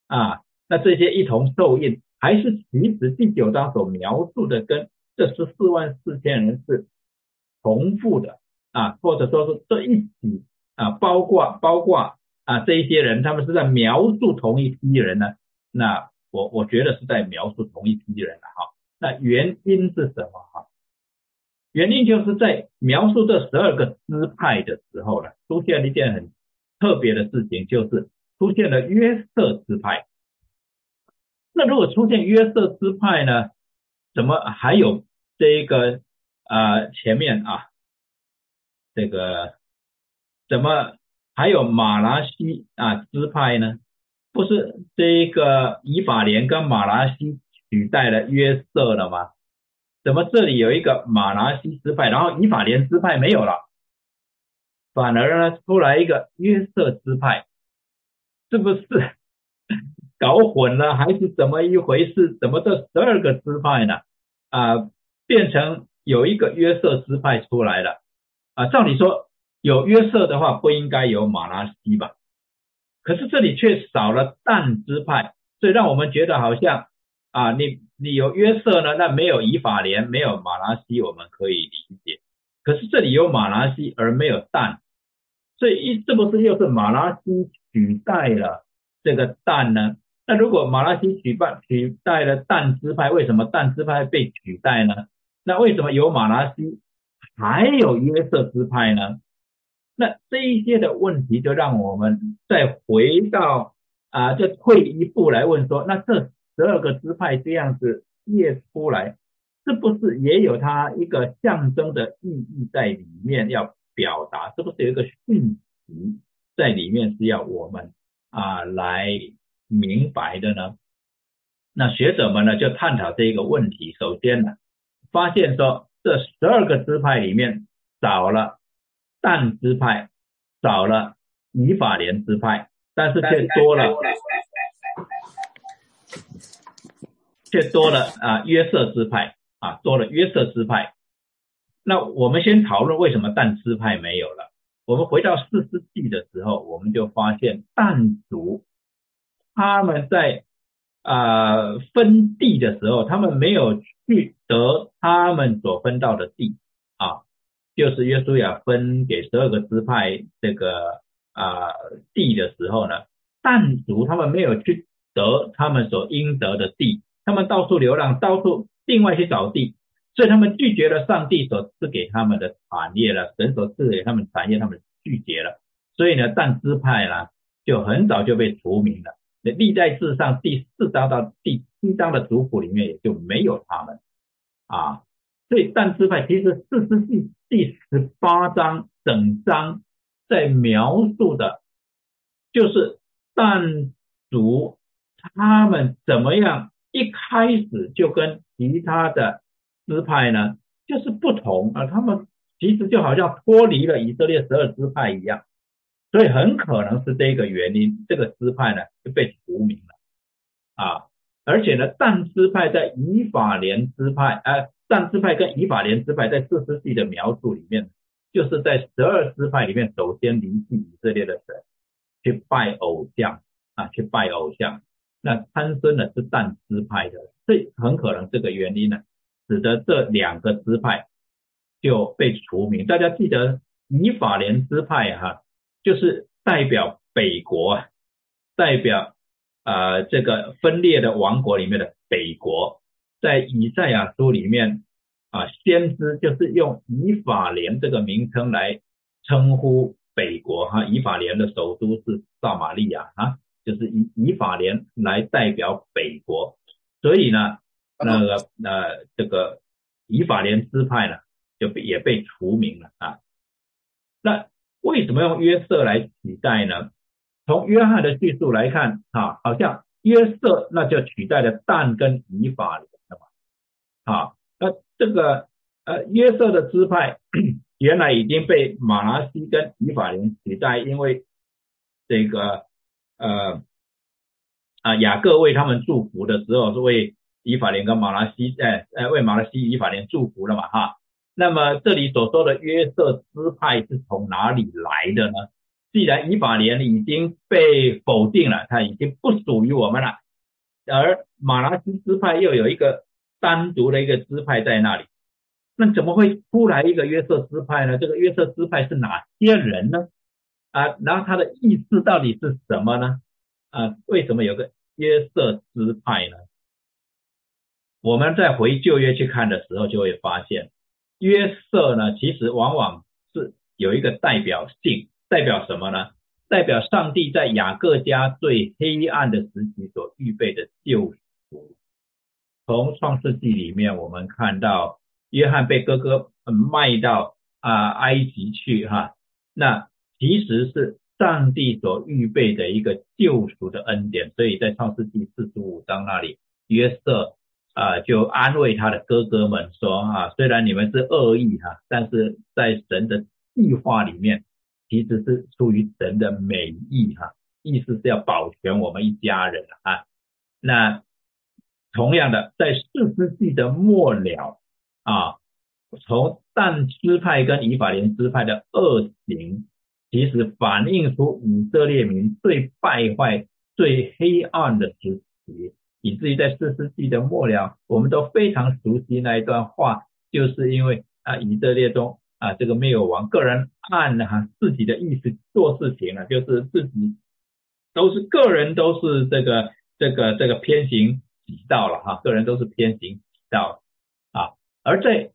啊？那这些一同受印，还是其实第九章所描述的跟这十四万四千人是重复的啊？或者说是这一起啊，包括包括啊这一些人，他们是在描述同一批人呢？那我我觉得是在描述同一批人的哈，那原因是什么哈？原因就是在描述这十二个支派的时候呢，出现了一件很特别的事情，就是出现了约瑟支派。那如果出现约瑟支派呢，怎么还有这一个啊前面啊这个怎么还有马拉西啊支派呢？不是这一个以法莲跟马拉西取代了约瑟了吗？怎么这里有一个马拉西支派，然后以法莲支派没有了，反而呢出来一个约瑟支派，是不是搞混了还是怎么一回事？怎么这十二个支派呢？啊，变成有一个约瑟支派出来了啊？照理说有约瑟的话，不应该有马拉西吧？可是这里却少了但支派，所以让我们觉得好像啊，你你有约瑟呢，那没有以法莲，没有马拉西，我们可以理解。可是这里有马拉西而没有但，所以一是不是又是马拉西取代了这个但呢？那如果马拉西取代取代了但支派，为什么但支派被取代呢？那为什么有马拉西还有约瑟支派呢？那这一些的问题，就让我们再回到啊，再退一步来问说，那这十二个支派这样子列出来，是不是也有它一个象征的意义在里面要表达？是不是有一个讯息在里面是要我们啊来明白的呢？那学者们呢就探讨这一个问题。首先呢，发现说这十二个支派里面少了。但支派少了以法莲支派，但是却多了，却多了啊约瑟支派啊多了约瑟支派。那我们先讨论为什么但支派没有了。我们回到四世纪的时候，我们就发现但族他们在啊分地的时候，他们没有去得他们所分到的地啊。就是约书亚分给十二个支派这个啊地的时候呢，但族他们没有去得他们所应得的地，他们到处流浪，到处另外去找地，所以他们拒绝了上帝所赐给他们的产业了，神所赐给他们产业，他们拒绝了，所以呢，但支派呢就很早就被除名了。历代志上第四章到第七章的族谱里面也就没有他们啊。所以但支派其实四世纪第十八章整章在描述的，就是但族他们怎么样一开始就跟其他的支派呢，就是不同啊，他们其实就好像脱离了以色列十二支派一样，所以很可能是这个原因，这个支派呢就被除名了啊。而且呢，但支派在以法莲支派，呃，但支派跟以法莲支派在四世纪的描述里面，就是在十二支派里面首先离弃以色列的神，去拜偶像啊，去拜偶像。那参孙呢是但支派的，这很可能这个原因呢，使得这两个支派就被除名。大家记得以法莲支派哈，就是代表北国，代表。啊，这个分裂的王国里面的北国，在以赛亚书里面啊，先知就是用以法莲这个名称来称呼北国哈。以法莲的首都是撒玛利亚啊，就是以以法莲来代表北国，所以呢，那个呃这个以法莲支派呢就被也被除名了啊。那为什么用约瑟来取代呢？从约翰的叙述来看，啊，好像约瑟那就取代了但跟以法莲了嘛，啊，那这个呃约瑟的支派 原来已经被马拉西跟以法莲取代，因为这个呃啊雅各为他们祝福的时候是为以法莲跟马拉西，哎哎为马拉西以法莲祝福了嘛，哈，那么这里所说的约瑟支派是从哪里来的呢？既然以法莲已经被否定了，它已经不属于我们了，而马拉西支派又有一个单独的一个支派在那里，那怎么会出来一个约瑟支派呢？这个约瑟支派是哪些人呢？啊，然后他的意思到底是什么呢？啊，为什么有个约瑟支派呢？我们在回旧约去看的时候，就会发现约瑟呢，其实往往是有一个代表性。代表什么呢？代表上帝在雅各家最黑暗的时期所预备的救赎。从创世纪里面，我们看到约翰被哥哥卖到啊埃及去哈，那其实是上帝所预备的一个救赎的恩典。所以在创世纪四十五章那里，约瑟啊就安慰他的哥哥们说啊，虽然你们是恶意哈，但是在神的计划里面。其实是出于神的美意哈，意思是要保全我们一家人啊。那同样的，在四世纪的末了啊，从但支派跟以法莲支派的恶行，其实反映出以色列民最败坏、最黑暗的时期，以至于在四世纪的末了，我们都非常熟悉那一段话，就是因为啊，以色列中。啊，这个没有王，个人按哈自己的意思做事情了，就是自己都是个人都是这个这个这个偏行己道了哈，个人都是偏行己道啊。而在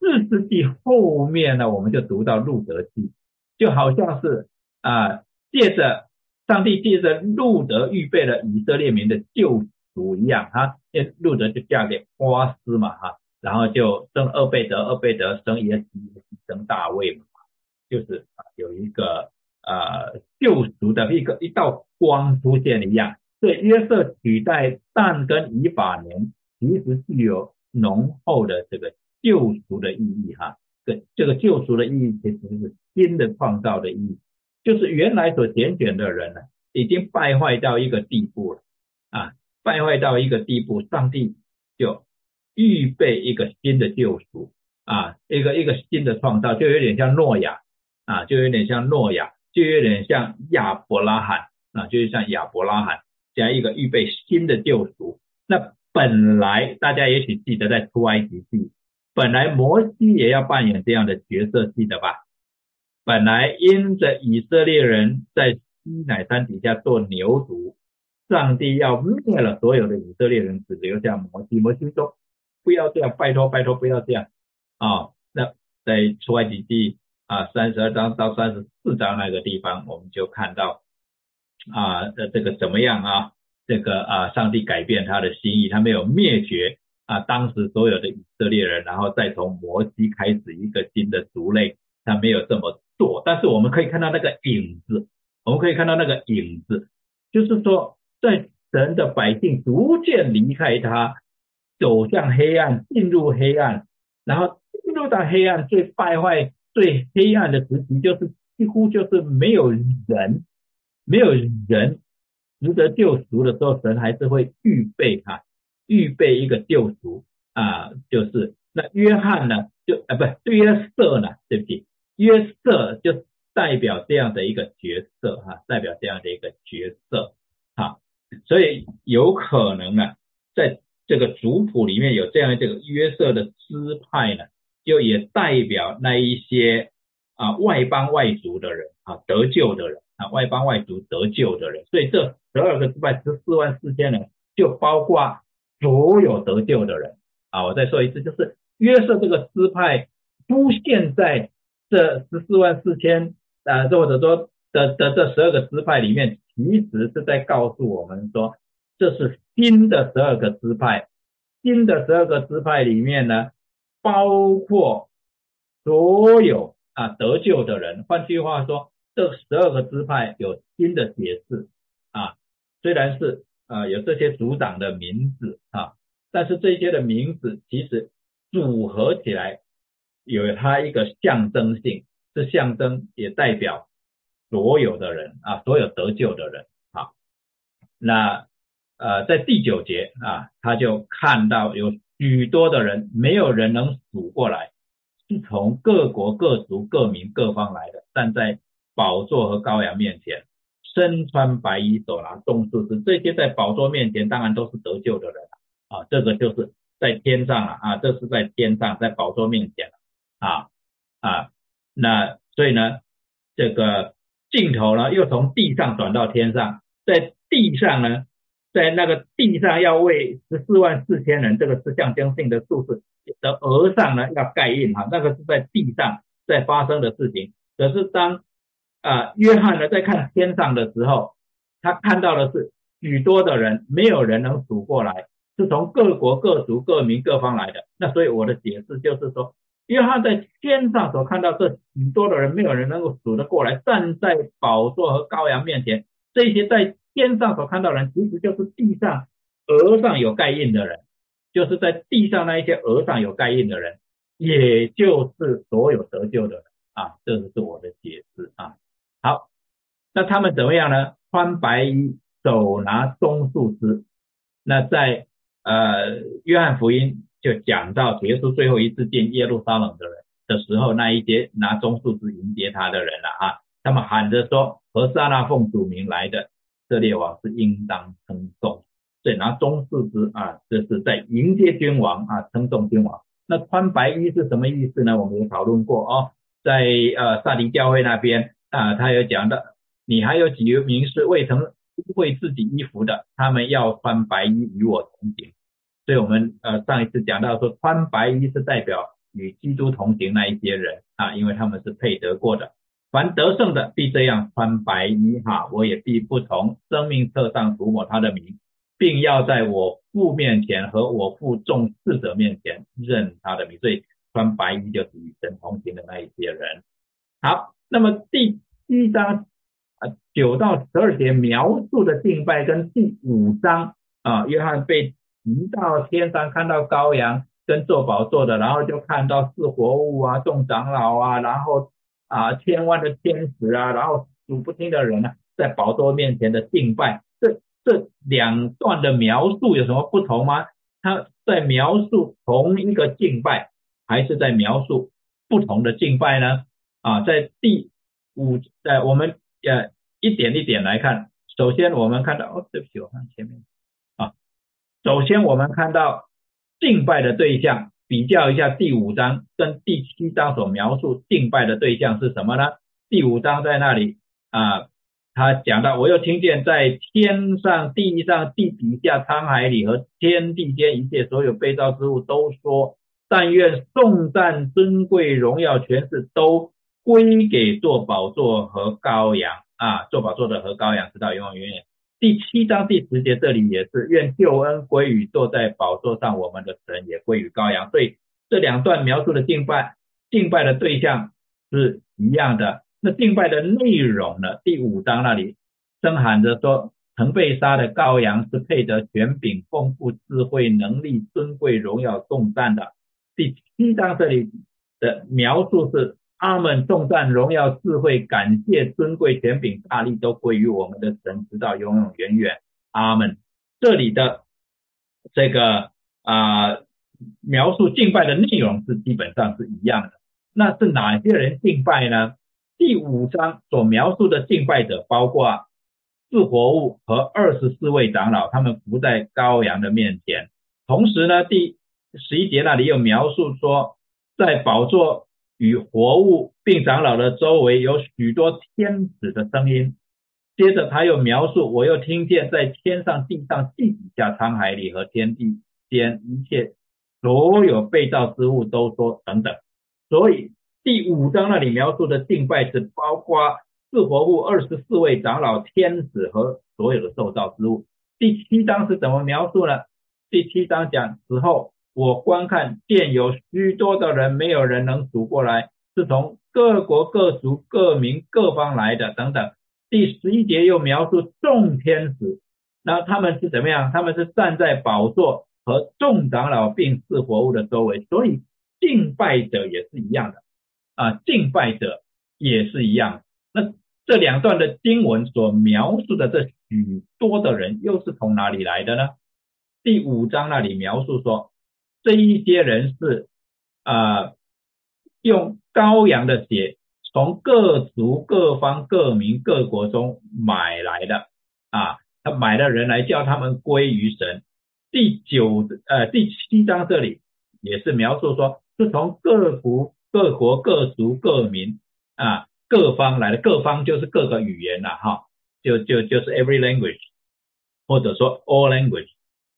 四世纪后面呢，我们就读到路德记，就好像是啊，借着上帝借着路德预备了以色列民的救赎一样哈，因路德就嫁给波斯嘛哈。然后就生二贝德，二贝德生耶西，生大卫嘛，就是有一个呃救赎的一个一道光出现一样。所以约瑟取代但跟以法莲，其实具有浓厚的这个救赎的意义哈。对，这个救赎的意义其实就是新的创造的意义，就是原来所拣选的人呢，已经败坏到一个地步了啊，败坏到一个地步，上帝就。预备一个新的救赎啊，一个一个新的创造，就有点像诺亚啊，就有点像诺亚，就有点像亚伯拉罕啊，就是像亚伯拉罕这样一个预备新的救赎。那本来大家也许记得在出埃及记，本来摩西也要扮演这样的角色，记得吧？本来因着以色列人在西乃山底下做牛犊，上帝要灭了所有的以色列人，只留下摩西。摩西说。不要这样，拜托拜托，不要这样啊！那在出埃及记啊三十二章到三十四章那个地方，我们就看到啊，这这个怎么样啊？这个啊，上帝改变他的心意，他没有灭绝啊，当时所有的以色列人，然后再从摩西开始一个新的族类，他没有这么做，但是我们可以看到那个影子，我们可以看到那个影子，就是说在神的百姓逐渐离开他，走向黑暗，进入黑暗，然后进入到黑暗最败坏、最黑暗的时期，就是几乎就是没有人，没有人值得救赎的时候，神还是会预备哈。预备一个救赎啊，就是那约翰呢，就啊不对约瑟呢，对不起，约瑟就代表这样的一个角色哈，代表这样的一个角色，所以有可能呢，在这个族谱里面有这样这个约瑟的支派呢，就也代表那一些啊外邦外族的人啊得救的人啊外邦外族得救的人，所以这十二个支派十四万四千人就包括。所有得救的人啊，我再说一次，就是约瑟这个支派出现在这十四万四千啊，或者说的的这十二个支派里面，其实是在告诉我们说，这是新的十二个支派，新的十二个支派里面呢，包括所有啊得救的人。换句话说，这十二个支派有新的解释啊，虽然是。啊，有这些组长的名字啊，但是这些的名字其实组合起来有它一个象征性，是象征也代表所有的人啊，所有得救的人啊。那呃，在第九节啊，他就看到有许多的人，没有人能数过来，是从各国各族各民各方来的，站在宝座和羔羊面前。身穿白衣，手拿棕树枝，这些在宝座面前当然都是得救的人啊。这个就是在天上了啊，这是在天上，在宝座面前啊啊。那所以呢，这个镜头呢又从地上转到天上，在地上呢，在那个地上要为十四万四千人，这个是象征性的数字的额上呢要盖印哈，那个是在地上在发生的事情。可是当啊，约翰呢，在看天上的时候，他看到的是许多的人，没有人能数过来，是从各国各族各民各方来的。那所以我的解释就是说，约翰在天上所看到这许多的人，没有人能够数得过来，站在宝座和羔羊面前。这些在天上所看到人，其实就是地上额上有盖印的人，就是在地上那一些额上有盖印的人，也就是所有得救的人啊。这是我的解释啊。好，那他们怎么样呢？穿白衣，手拿棕树枝。那在呃约翰福音就讲到结束最后一次进耶路撒冷的人的时候，那一些拿棕树枝迎接他的人了啊，他们喊着说：“和撒那奉主名来的色列王是应当称颂。”所以拿棕树枝啊，这是在迎接君王啊，称颂君王。那穿白衣是什么意思呢？我们也讨论过哦，在呃萨迪教会那边。啊，他有讲的，你还有几名是未曾为自己衣服的，他们要穿白衣与我同行。所以我们呃上一次讲到说，穿白衣是代表与基督同行那一些人啊，因为他们是配得过的。凡得胜的必这样穿白衣哈，我也必不从生命册上涂抹他的名，并要在我父面前和我父众侍者面前认他的名。所以穿白衣就是与神同行的那一些人。好。那么第七章啊九到十二节描述的敬拜，跟第五章啊约翰被一到天上看到羔羊跟做宝座的，然后就看到四活物啊众长老啊，然后啊千万的天使啊，然后数不清的人呢在宝座面前的敬拜，这这两段的描述有什么不同吗？他在描述同一个敬拜，还是在描述不同的敬拜呢？啊，在第五，在我们呃一点一点来看，首先我们看到，哦，对不起，我看前面，首先我们看到敬拜的对象，比较一下第五章跟第七章所描述敬拜的对象是什么呢？第五章在那里啊，他讲到，我又听见在天上、地上、地底下、沧海里和天地间一切所有被造之物都说，但愿颂赞、尊贵、荣耀、权势都。归给做宝座和羔羊啊，做宝座的和羔羊，直到永永远远。第七章第十节这里也是愿救恩归于坐在宝座上我们的神，也归于羔羊。所以这两段描述的敬拜，敬拜的对象是一样的。那敬拜的内容呢？第五章那里声喊着说，曾被杀的羔羊是配得权柄、丰富、智慧、能力、尊贵、荣耀、重赞的。第七章这里的描述是。阿门，众赞荣耀智慧感谢尊贵权柄大力都归于我们的神，直到永永远远。阿门。这里的这个啊描述敬拜的内容是基本上是一样的。那是哪些人敬拜呢？第五章所描述的敬拜者包括四活物和二十四位长老，他们伏在羔羊的面前。同时呢，第十一节那里又描述说，在宝座。与活物并长老的周围有许多天使的声音。接着他又描述，我又听见在天上、地上、地底下、沧海里和天地间一切所有被造之物都说等等。所以第五章那里描述的敬拜是包括四活物、二十四位长老、天使和所有的受造之物。第七章是怎么描述呢？第七章讲死后。我观看见有许多的人，没有人能数过来，是从各国各族各民各方来的等等。第十一节又描述众天使，那他们是怎么样？他们是站在宝座和众长老并四活物的周围，所以敬拜者也是一样的啊，敬拜者也是一样。那这两段的经文所描述的这许多的人，又是从哪里来的呢？第五章那里描述说。这一些人是啊，用羔羊的血从各族、各方、各民、各国中买来的啊，他买的人来叫他们归于神。第九呃第七章这里也是描述说，是从各国、各国、各族、各民啊各方来的，各方就是各个语言了哈，就就就是 every language，或者说 all language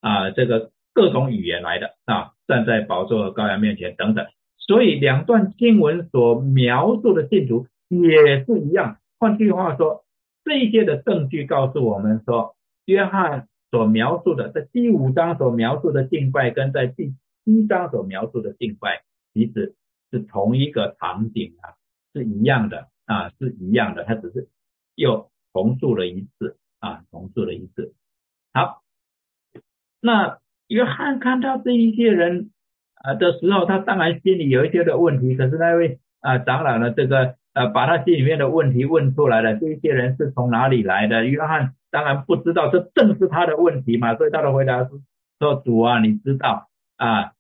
啊这个。各种语言来的啊，站在宝座和羔羊面前等等，所以两段经文所描述的信徒也是一样。换句话说，这一些的证据告诉我们说，约翰所描述的在第五章所描述的敬拜，跟在第七章所描述的敬拜，其实是同一个场景啊，是一样的啊，是一样的，它只是又重述了一次啊，重述了一次。好，那。约翰看到这一些人啊的时候，他当然心里有一些的问题。可是那位啊长老呢，这个呃把他心里面的问题问出来了。这一些人是从哪里来的？约翰当然不知道，这正是他的问题嘛。所以他的回答是说：“主啊，你知道啊。”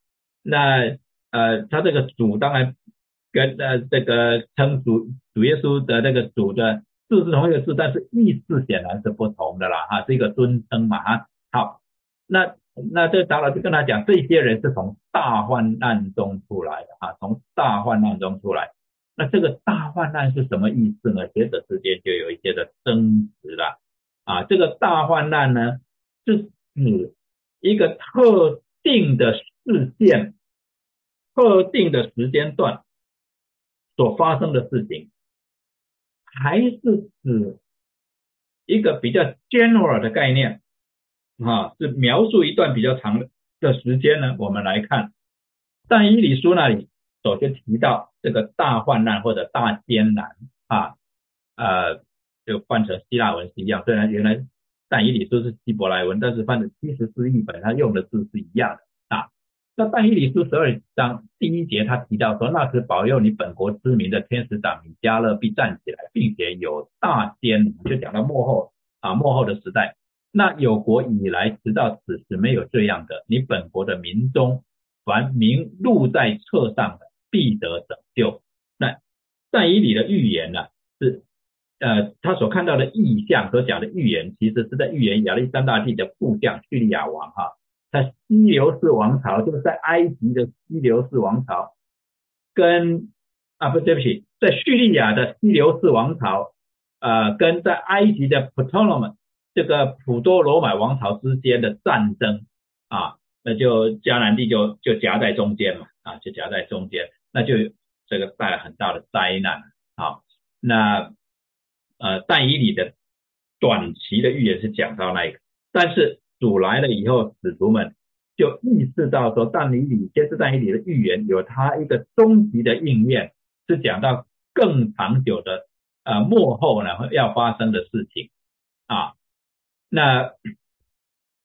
那呃他这个主当然跟呃这个称主主耶稣的那个主的字是同一个字，但是意思显然是不同的啦哈，是一个尊称嘛哈。好，那。那这个长老就跟他讲，这些人是从大患难中出来的啊，从大患难中出来。那这个大患难是什么意思呢？学者之间就有一些的争执了啊。这个大患难呢，是指一个特定的事件、特定的时间段所发生的事情，还是指一个比较 general 的概念？啊，是描述一段比较长的时间呢。我们来看但以理书那里首先提到这个大患难或者大艰难啊，呃，就换成希腊文是一样。虽然原来但以理书是希伯来文，但是翻的七十四译本，它用的字是一样的啊。那但以理书十二章第一节，他提到说，那时保佑你本国知名的天使长米迦勒必站起来，并且有大艰，就讲到幕后啊幕后的时代。那有国以来，直到此时没有这样的。你本国的民中，凡名录在册上的，必得拯救。那但以理的预言呢，是呃他所看到的异象所讲的预言，其实是在预言亚历山大帝的部将叙利亚王哈，他西流士王朝就是在埃及的西流士王朝，跟啊不对不起，在叙利亚的西流士王朝，呃跟在埃及的 Ptolemy。这个普多罗马王朝之间的战争啊，那就迦南地就就夹在中间嘛，啊，就夹在中间，那就这个带来很大的灾难啊。那呃，但以理的短期的预言是讲到那个，但是主来了以后，使徒们就意识到说，但以理先是但以理的预言有它一个终极的应验，是讲到更长久的呃幕后呢要发生的事情啊。那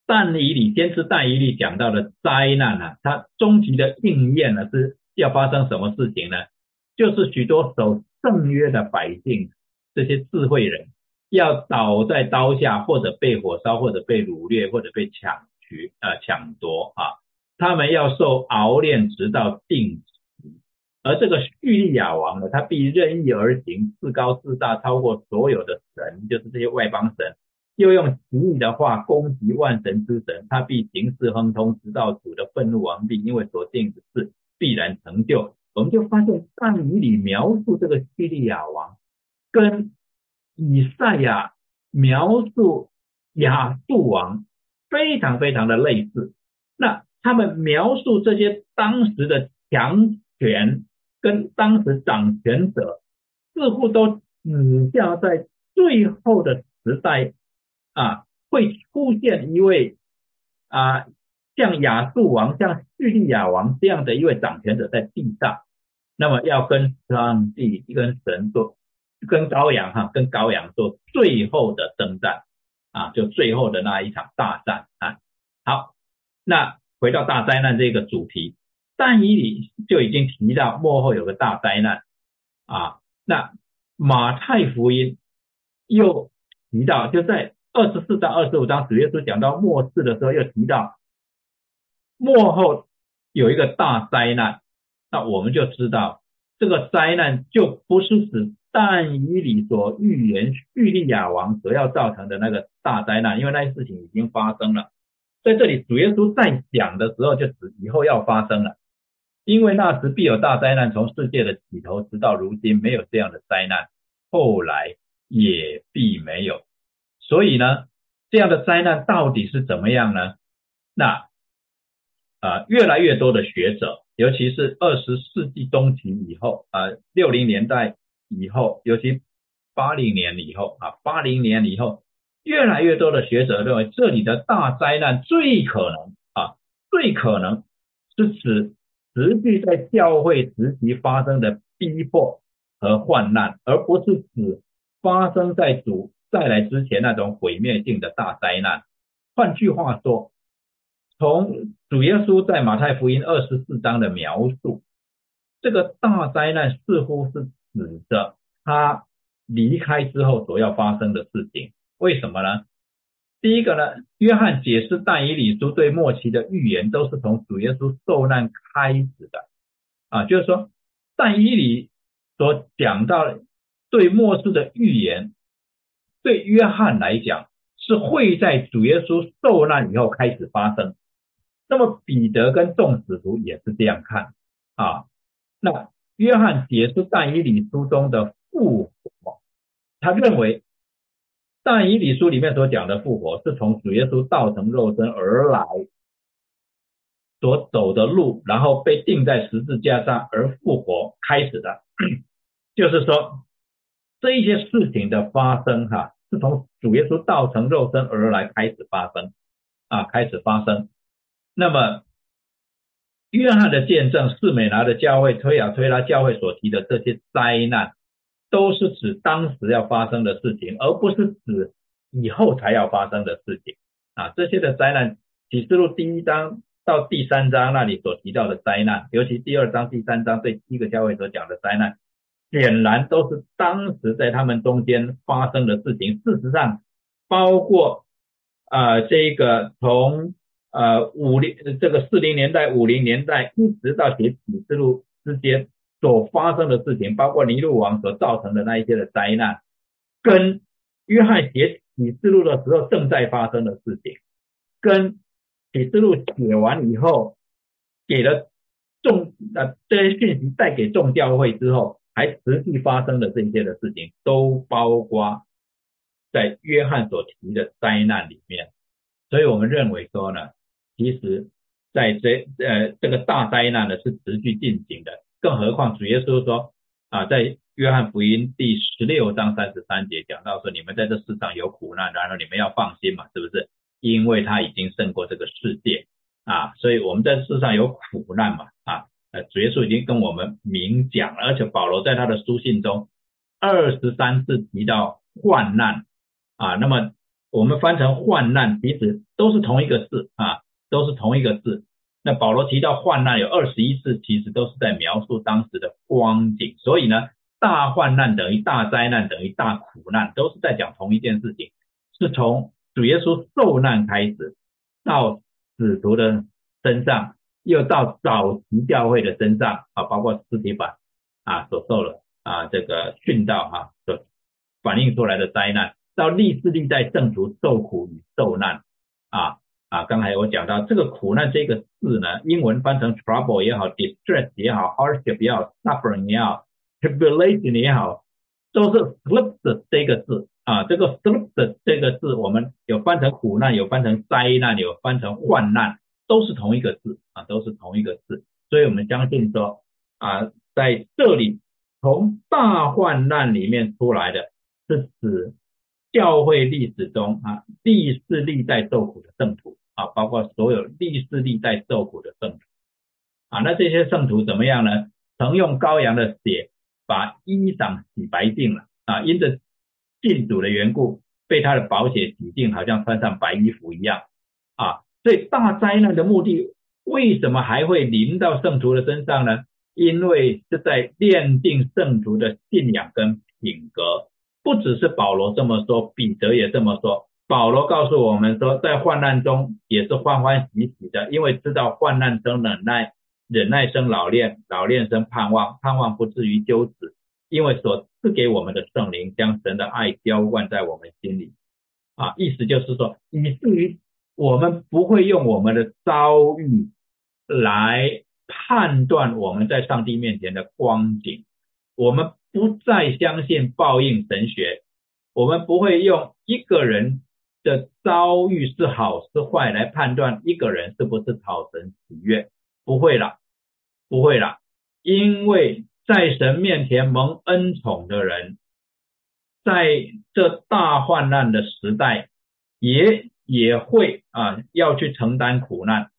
但以理先知但以理讲到的灾难呢，它终极的应验呢是要发生什么事情呢？就是许多守圣约的百姓，这些智慧人。要倒在刀下，或者被火烧，或者被掳掠，或者被抢取，呃，抢夺啊！他们要受熬炼，直到定死。而这个叙利亚王呢，他必任意而行，自高自大，超过所有的神，就是这些外邦神，又用奇异的话攻击万神之神，他必行事亨通，直到主的愤怒完毕，因为所定的事必然成就。我们就发现上语里描述这个叙利亚王跟。以赛亚描述亚述王非常非常的类似，那他们描述这些当时的强权跟当时掌权者，似乎都指向在最后的时代啊，会出现一位啊像亚述王、像叙利亚王这样的一位掌权者在地上，那么要跟上帝、跟神做。跟羔羊哈，跟羔羊做最后的征战啊，就最后的那一场大战啊。好，那回到大灾难这个主题，但以理就已经提到幕后有个大灾难啊。那马太福音又提到，就在二十四章二十五章主耶稣讲到末世的时候，又提到幕后有一个大灾难，那我们就知道这个灾难就不是指。但以理所预言叙利亚王所要造成的那个大灾难，因为那些事情已经发生了，在这里主耶稣在讲的时候，就指以后要发生了，因为那时必有大灾难从世界的起头直到如今没有这样的灾难，后来也必没有。所以呢，这样的灾难到底是怎么样呢？那啊，越来越多的学者，尤其是二十世纪中期以后啊，六零年代。以后，尤其八零年以后啊，八零年以后，越来越多的学者认为，这里的大灾难最可能啊，最可能是指持续在教会时期发生的逼迫和患难，而不是指发生在主再来之前那种毁灭性的大灾难。换句话说，从主耶稣在马太福音二十四章的描述，这个大灾难似乎是。指着他离开之后所要发生的事情，为什么呢？第一个呢，约翰解释但以理书对末期的预言都是从主耶稣受难开始的啊，就是说但以理所讲到对末世的预言，对约翰来讲是会在主耶稣受难以后开始发生。那么彼得跟众使徒也是这样看啊，那。约翰解释但以理书中的复活，他认为但以理书里面所讲的复活是从主耶稣道成肉身而来所走的路，然后被钉在十字架上而复活开始的，就是说这一些事情的发生哈，是从主耶稣道成肉身而来开始发生啊，开始发生，那么。约翰的见证，士美拿的教会，推亚推拉教会所提的这些灾难，都是指当时要发生的事情，而不是指以后才要发生的事情啊。这些的灾难，启示录第一章到第三章那里所提到的灾难，尤其第二章、第三章对七个教会所讲的灾难，显然都是当时在他们中间发生的事情。事实上，包括啊，这个从。呃，五零这个四零年代、五零年代一直到写启示录之间所发生的事情，包括尼禄王所造成的那一些的灾难，跟约翰写启示录的时候正在发生的事情，跟启示录写完以后给了众呃这些讯息带给众教会之后还持续发生的这些的事情，都包括在约翰所提的灾难里面，所以我们认为说呢。其实，在这呃这个大灾难呢是持续进行的，更何况主耶稣说啊，在约翰福音第十六章三十三节讲到说，你们在这世上有苦难，然后你们要放心嘛，是不是？因为他已经胜过这个世界啊，所以我们在世上有苦难嘛啊，呃，主耶稣已经跟我们明讲了，而且保罗在他的书信中二十三次提到患难啊，那么我们翻成患难，其实都是同一个字啊，都是同一个字。那保罗提到患难有二十一次，其实都是在描述当时的光景。所以呢，大患难等于大灾难，等于大苦难，都是在讲同一件事情。是从主耶稣受难开始，到使徒的身上，又到早期教会的身上啊，包括斯提法啊所受了啊这个殉道哈所反映出来的灾难，到历世历代圣徒受苦与受难啊。啊，刚才我讲到这个苦难这个字呢，英文翻成 trouble 也好，distress 也好，hardship 也好，suffering 也好，tribulation 也好，都是 s l i p 的这个字啊。这个 s l i p 的这个字，我们有翻成苦难，有翻成灾难，有翻成患难，都是同一个字啊，都是同一个字。所以我们相信说啊，在这里从大患难里面出来的是指教会历史中啊历世历代受苦的圣徒。啊，包括所有历世历代受苦的圣徒啊，那这些圣徒怎么样呢？曾用羔羊的血把衣裳洗白净了啊，因着信主的缘故，被他的宝血洗净，好像穿上白衣服一样啊。所以大灾难的目的，为什么还会临到圣徒的身上呢？因为是在奠定圣徒的信仰跟品格。不只是保罗这么说，彼得也这么说。保罗告诉我们说，在患难中也是欢欢喜喜的，因为知道患难生忍耐，忍耐生老练，老练生盼望，盼望不至于羞耻，因为所赐给我们的圣灵将神的爱浇灌在我们心里。啊，意思就是说，以至于我们不会用我们的遭遇来判断我们在上帝面前的光景，我们不再相信报应神学，我们不会用一个人。的遭遇是好是坏来判断一个人是不是讨神喜悦？不会了，不会了，因为在神面前蒙恩宠的人，在这大患难的时代，也也会啊要去承担苦难。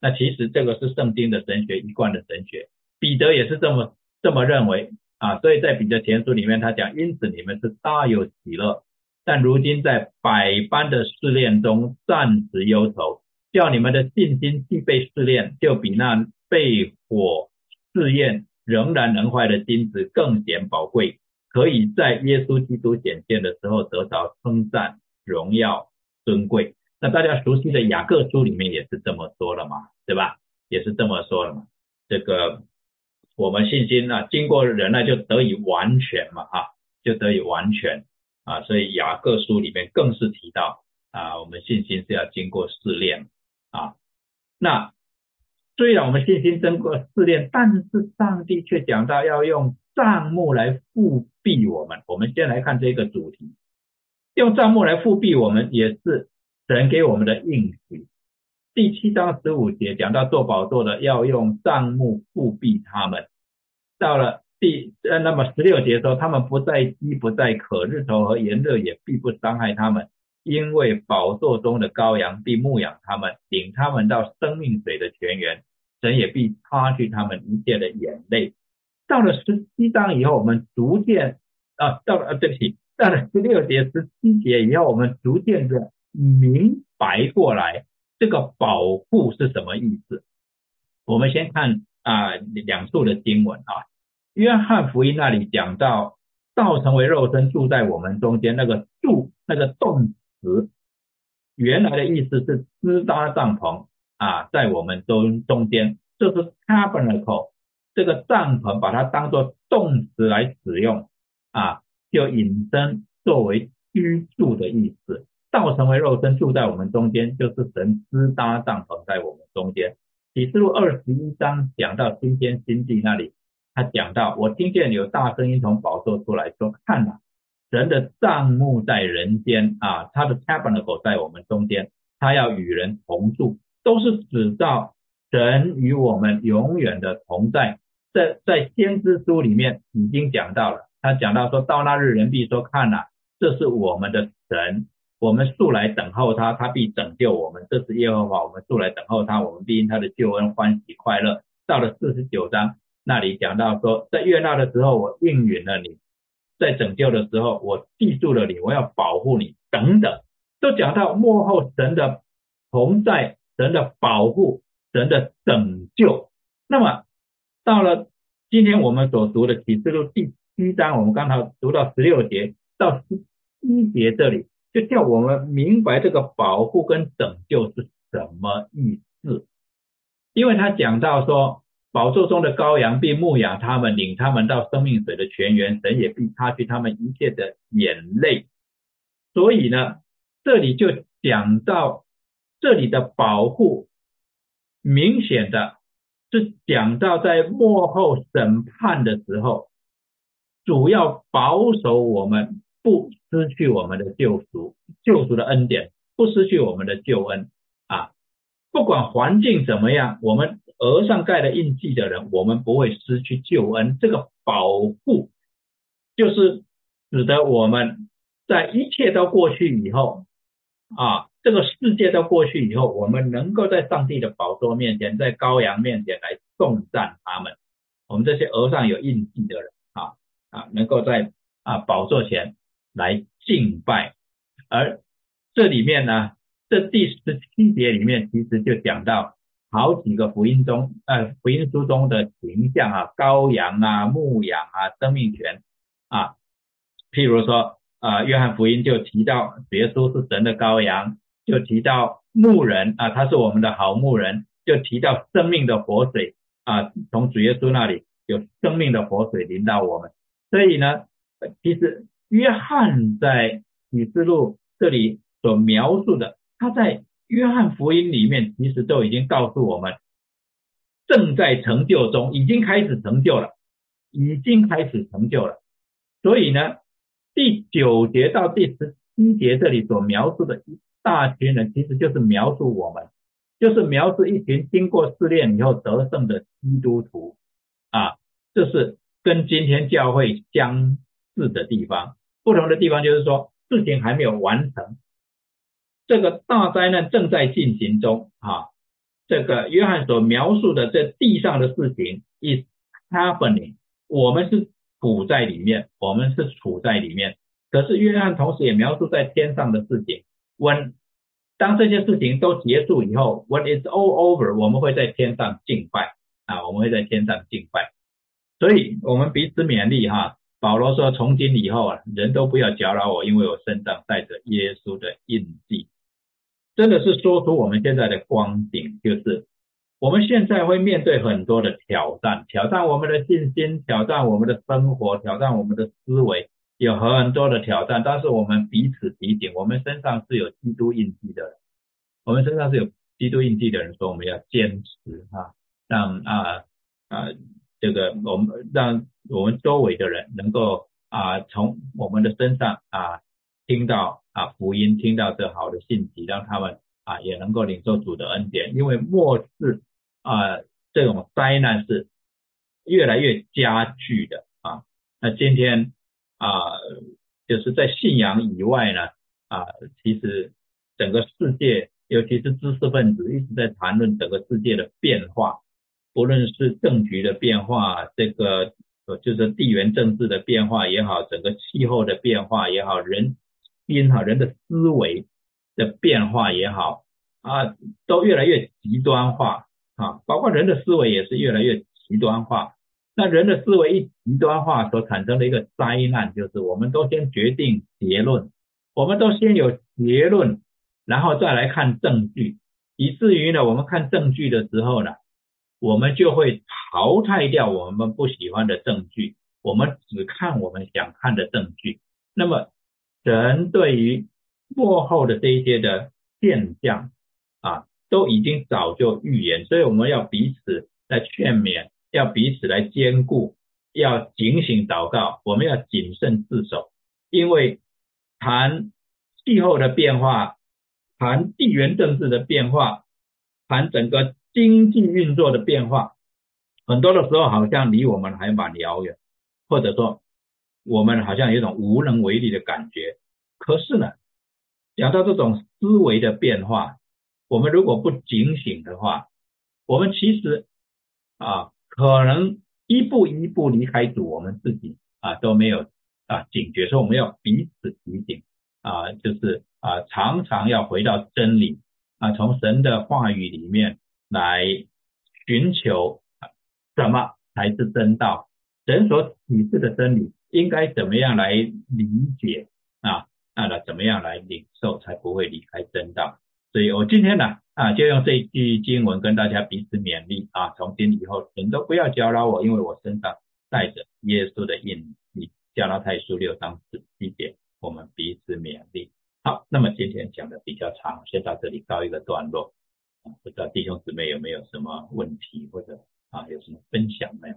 那其实这个是圣经的神学一贯的神学，彼得也是这么这么认为啊。所以在彼得前书里面，他讲，因此你们是大有喜乐。但如今在百般的试炼中暂时忧愁，叫你们的信心既被试炼，就比那被火试验仍然能坏的金子更显宝贵，可以在耶稣基督显现的时候得着称赞、荣耀、尊贵。那大家熟悉的雅各书里面也是这么说了嘛，对吧？也是这么说了嘛。这个我们信心呢，经过忍耐就得以完全嘛，啊，就得以完全。啊，所以雅各书里面更是提到啊，我们信心是要经过试炼啊。那虽然我们信心经过试炼，但是上帝却讲到要用账目来复辟我们。我们先来看这个主题，用账目来复辟我们，也是神给我们的应许。第七章十五节讲到做宝座的要用账目复辟他们，到了。第呃，那么十六节说，他们不再饥，不再渴，日头和炎热也必不伤害他们，因为宝座中的羔羊必牧养他们，领他们到生命水的泉源，神也必擦去他们一切的眼泪。到了十七章以后，我们逐渐啊，到了啊，对不起，到了十六节、十七节也要，我们逐渐的明白过来，这个保护是什么意思。我们先看啊两处的经文啊。约翰福音那里讲到，道成为肉身住在我们中间，那个住那个动词，原来的意思是支搭帐篷啊，在我们中中间，就是 tabernacle 这个帐篷，把它当做动词来使用啊，就引申作为居住的意思。道成为肉身住在我们中间，就是神支搭帐篷在我们中间。启示录二十一章讲到新天新地那里。他讲到，我听见有大声音从宝座出来说：“看呐，神的帐幕在人间啊，他的 tabernacle 在我们中间，他要与人同住，都是指到神与我们永远的同在，在在先知书里面已经讲到了，他讲到说到那日人必说看呐，这是我们的神，我们素来等候他，他必拯救我们。这是耶和华，我们素来等候他，我们必因他的救恩欢喜快乐。到了四十九章那里讲到说，在悦纳的时候我应允了你，在拯救的时候我记住了你，我要保护你等等，都讲到幕后神的同在，神的保护，神的拯救。那么。到了今天我们所读的启示录第七章，我们刚才读到十六节到十一节这里，就叫我们明白这个保护跟拯救是什么意思。因为他讲到说，宝座中的羔羊必牧养他们，领他们到生命水的泉源，神也必擦去他们一切的眼泪。所以呢，这里就讲到这里的保护，明显的。是讲到在幕后审判的时候，主要保守我们不失去我们的救赎、救赎的恩典，不失去我们的救恩啊！不管环境怎么样，我们额上盖了印记的人，我们不会失去救恩。这个保护就是使得我们在一切都过去以后啊。这个世界都过去以后，我们能够在上帝的宝座面前，在羔羊面前来颂赞他们。我们这些额上有印记的人啊，能够在啊宝座前来敬拜。而这里面呢，这第十七节里面其实就讲到好几个福音中呃福音书中的形象啊，羔羊啊、牧羊啊、生命权啊。譬如说啊，约翰福音就提到耶稣是神的羔羊。就提到牧人啊，他是我们的好牧人。就提到生命的活水啊，从主耶稣那里有生命的活水淋到我们。所以呢，其实约翰在启示录这里所描述的，他在约翰福音里面其实都已经告诉我们，正在成就中，已经开始成就了，已经开始成就了。所以呢，第九节到第十七节这里所描述的。大群人其实就是描述我们，就是描述一群经过试炼以后得胜的基督徒啊，这是跟今天教会相似的地方。不同的地方就是说，事情还没有完成，这个大灾难正在进行中啊。这个约翰所描述的这地上的事情，is happening，我们是处在里面，我们是处在里面。可是约翰同时也描述在天上的事情。When 当这些事情都结束以后，When it's all over，我们会在天上敬拜啊，我们会在天上敬拜。所以，我们彼此勉励哈。保罗说：“从今以后啊，人都不要搅扰我，因为我身上带着耶稣的印记。”真的是说出我们现在的光景，就是我们现在会面对很多的挑战，挑战我们的信心，挑战我们的生活，挑战我们的思维。有很多的挑战，但是我们彼此提醒，我们身上是有基督印记的，我们身上是有基督印记的人，说我们要坚持哈，让啊啊这个我们让我们周围的人能够啊从我们的身上啊听到啊福音，听到这好的信息，让他们啊也能够领受主的恩典，因为末世啊这种灾难是越来越加剧的啊，那今天。啊，就是在信仰以外呢，啊，其实整个世界，尤其是知识分子一直在谈论整个世界的变化，不论是政局的变化，这个就是地缘政治的变化也好，整个气候的变化也好，人心哈人的思维的变化也好，啊，都越来越极端化啊，包括人的思维也是越来越极端化。那人的思维一极端化所产生的一个灾难，就是我们都先决定结论，我们都先有结论，然后再来看证据，以至于呢，我们看证据的时候呢，我们就会淘汰掉我们不喜欢的证据，我们只看我们想看的证据。那么，人对于幕后的这一些的现象啊，都已经早就预言，所以我们要彼此来劝勉。要彼此来兼顾，要警醒祷告，我们要谨慎自守，因为谈气候的变化，谈地缘政治的变化，谈整个经济运作的变化，很多的时候好像离我们还蛮遥远，或者说我们好像有一种无能为力的感觉。可是呢，讲到这种思维的变化，我们如果不警醒的话，我们其实啊，可能一步一步离开主，我们自己啊都没有啊警觉，所以我们要彼此提醒啊，就是啊常常要回到真理啊，从神的话语里面来寻求。什么才是真道？神所启示的真理应该怎么样来理解啊？那怎么样来领受才不会离开真道？所以我今天呢啊，就用这一句经文跟大家彼此勉励啊，从今以后人都不要搅扰我，因为我身上带着耶稣的印记。加拉太书六章十七节，我们彼此勉励。好，那么今天讲的比较长，先到这里告一个段落。不知道弟兄姊妹有没有什么问题或者？啊，有什么分享没有？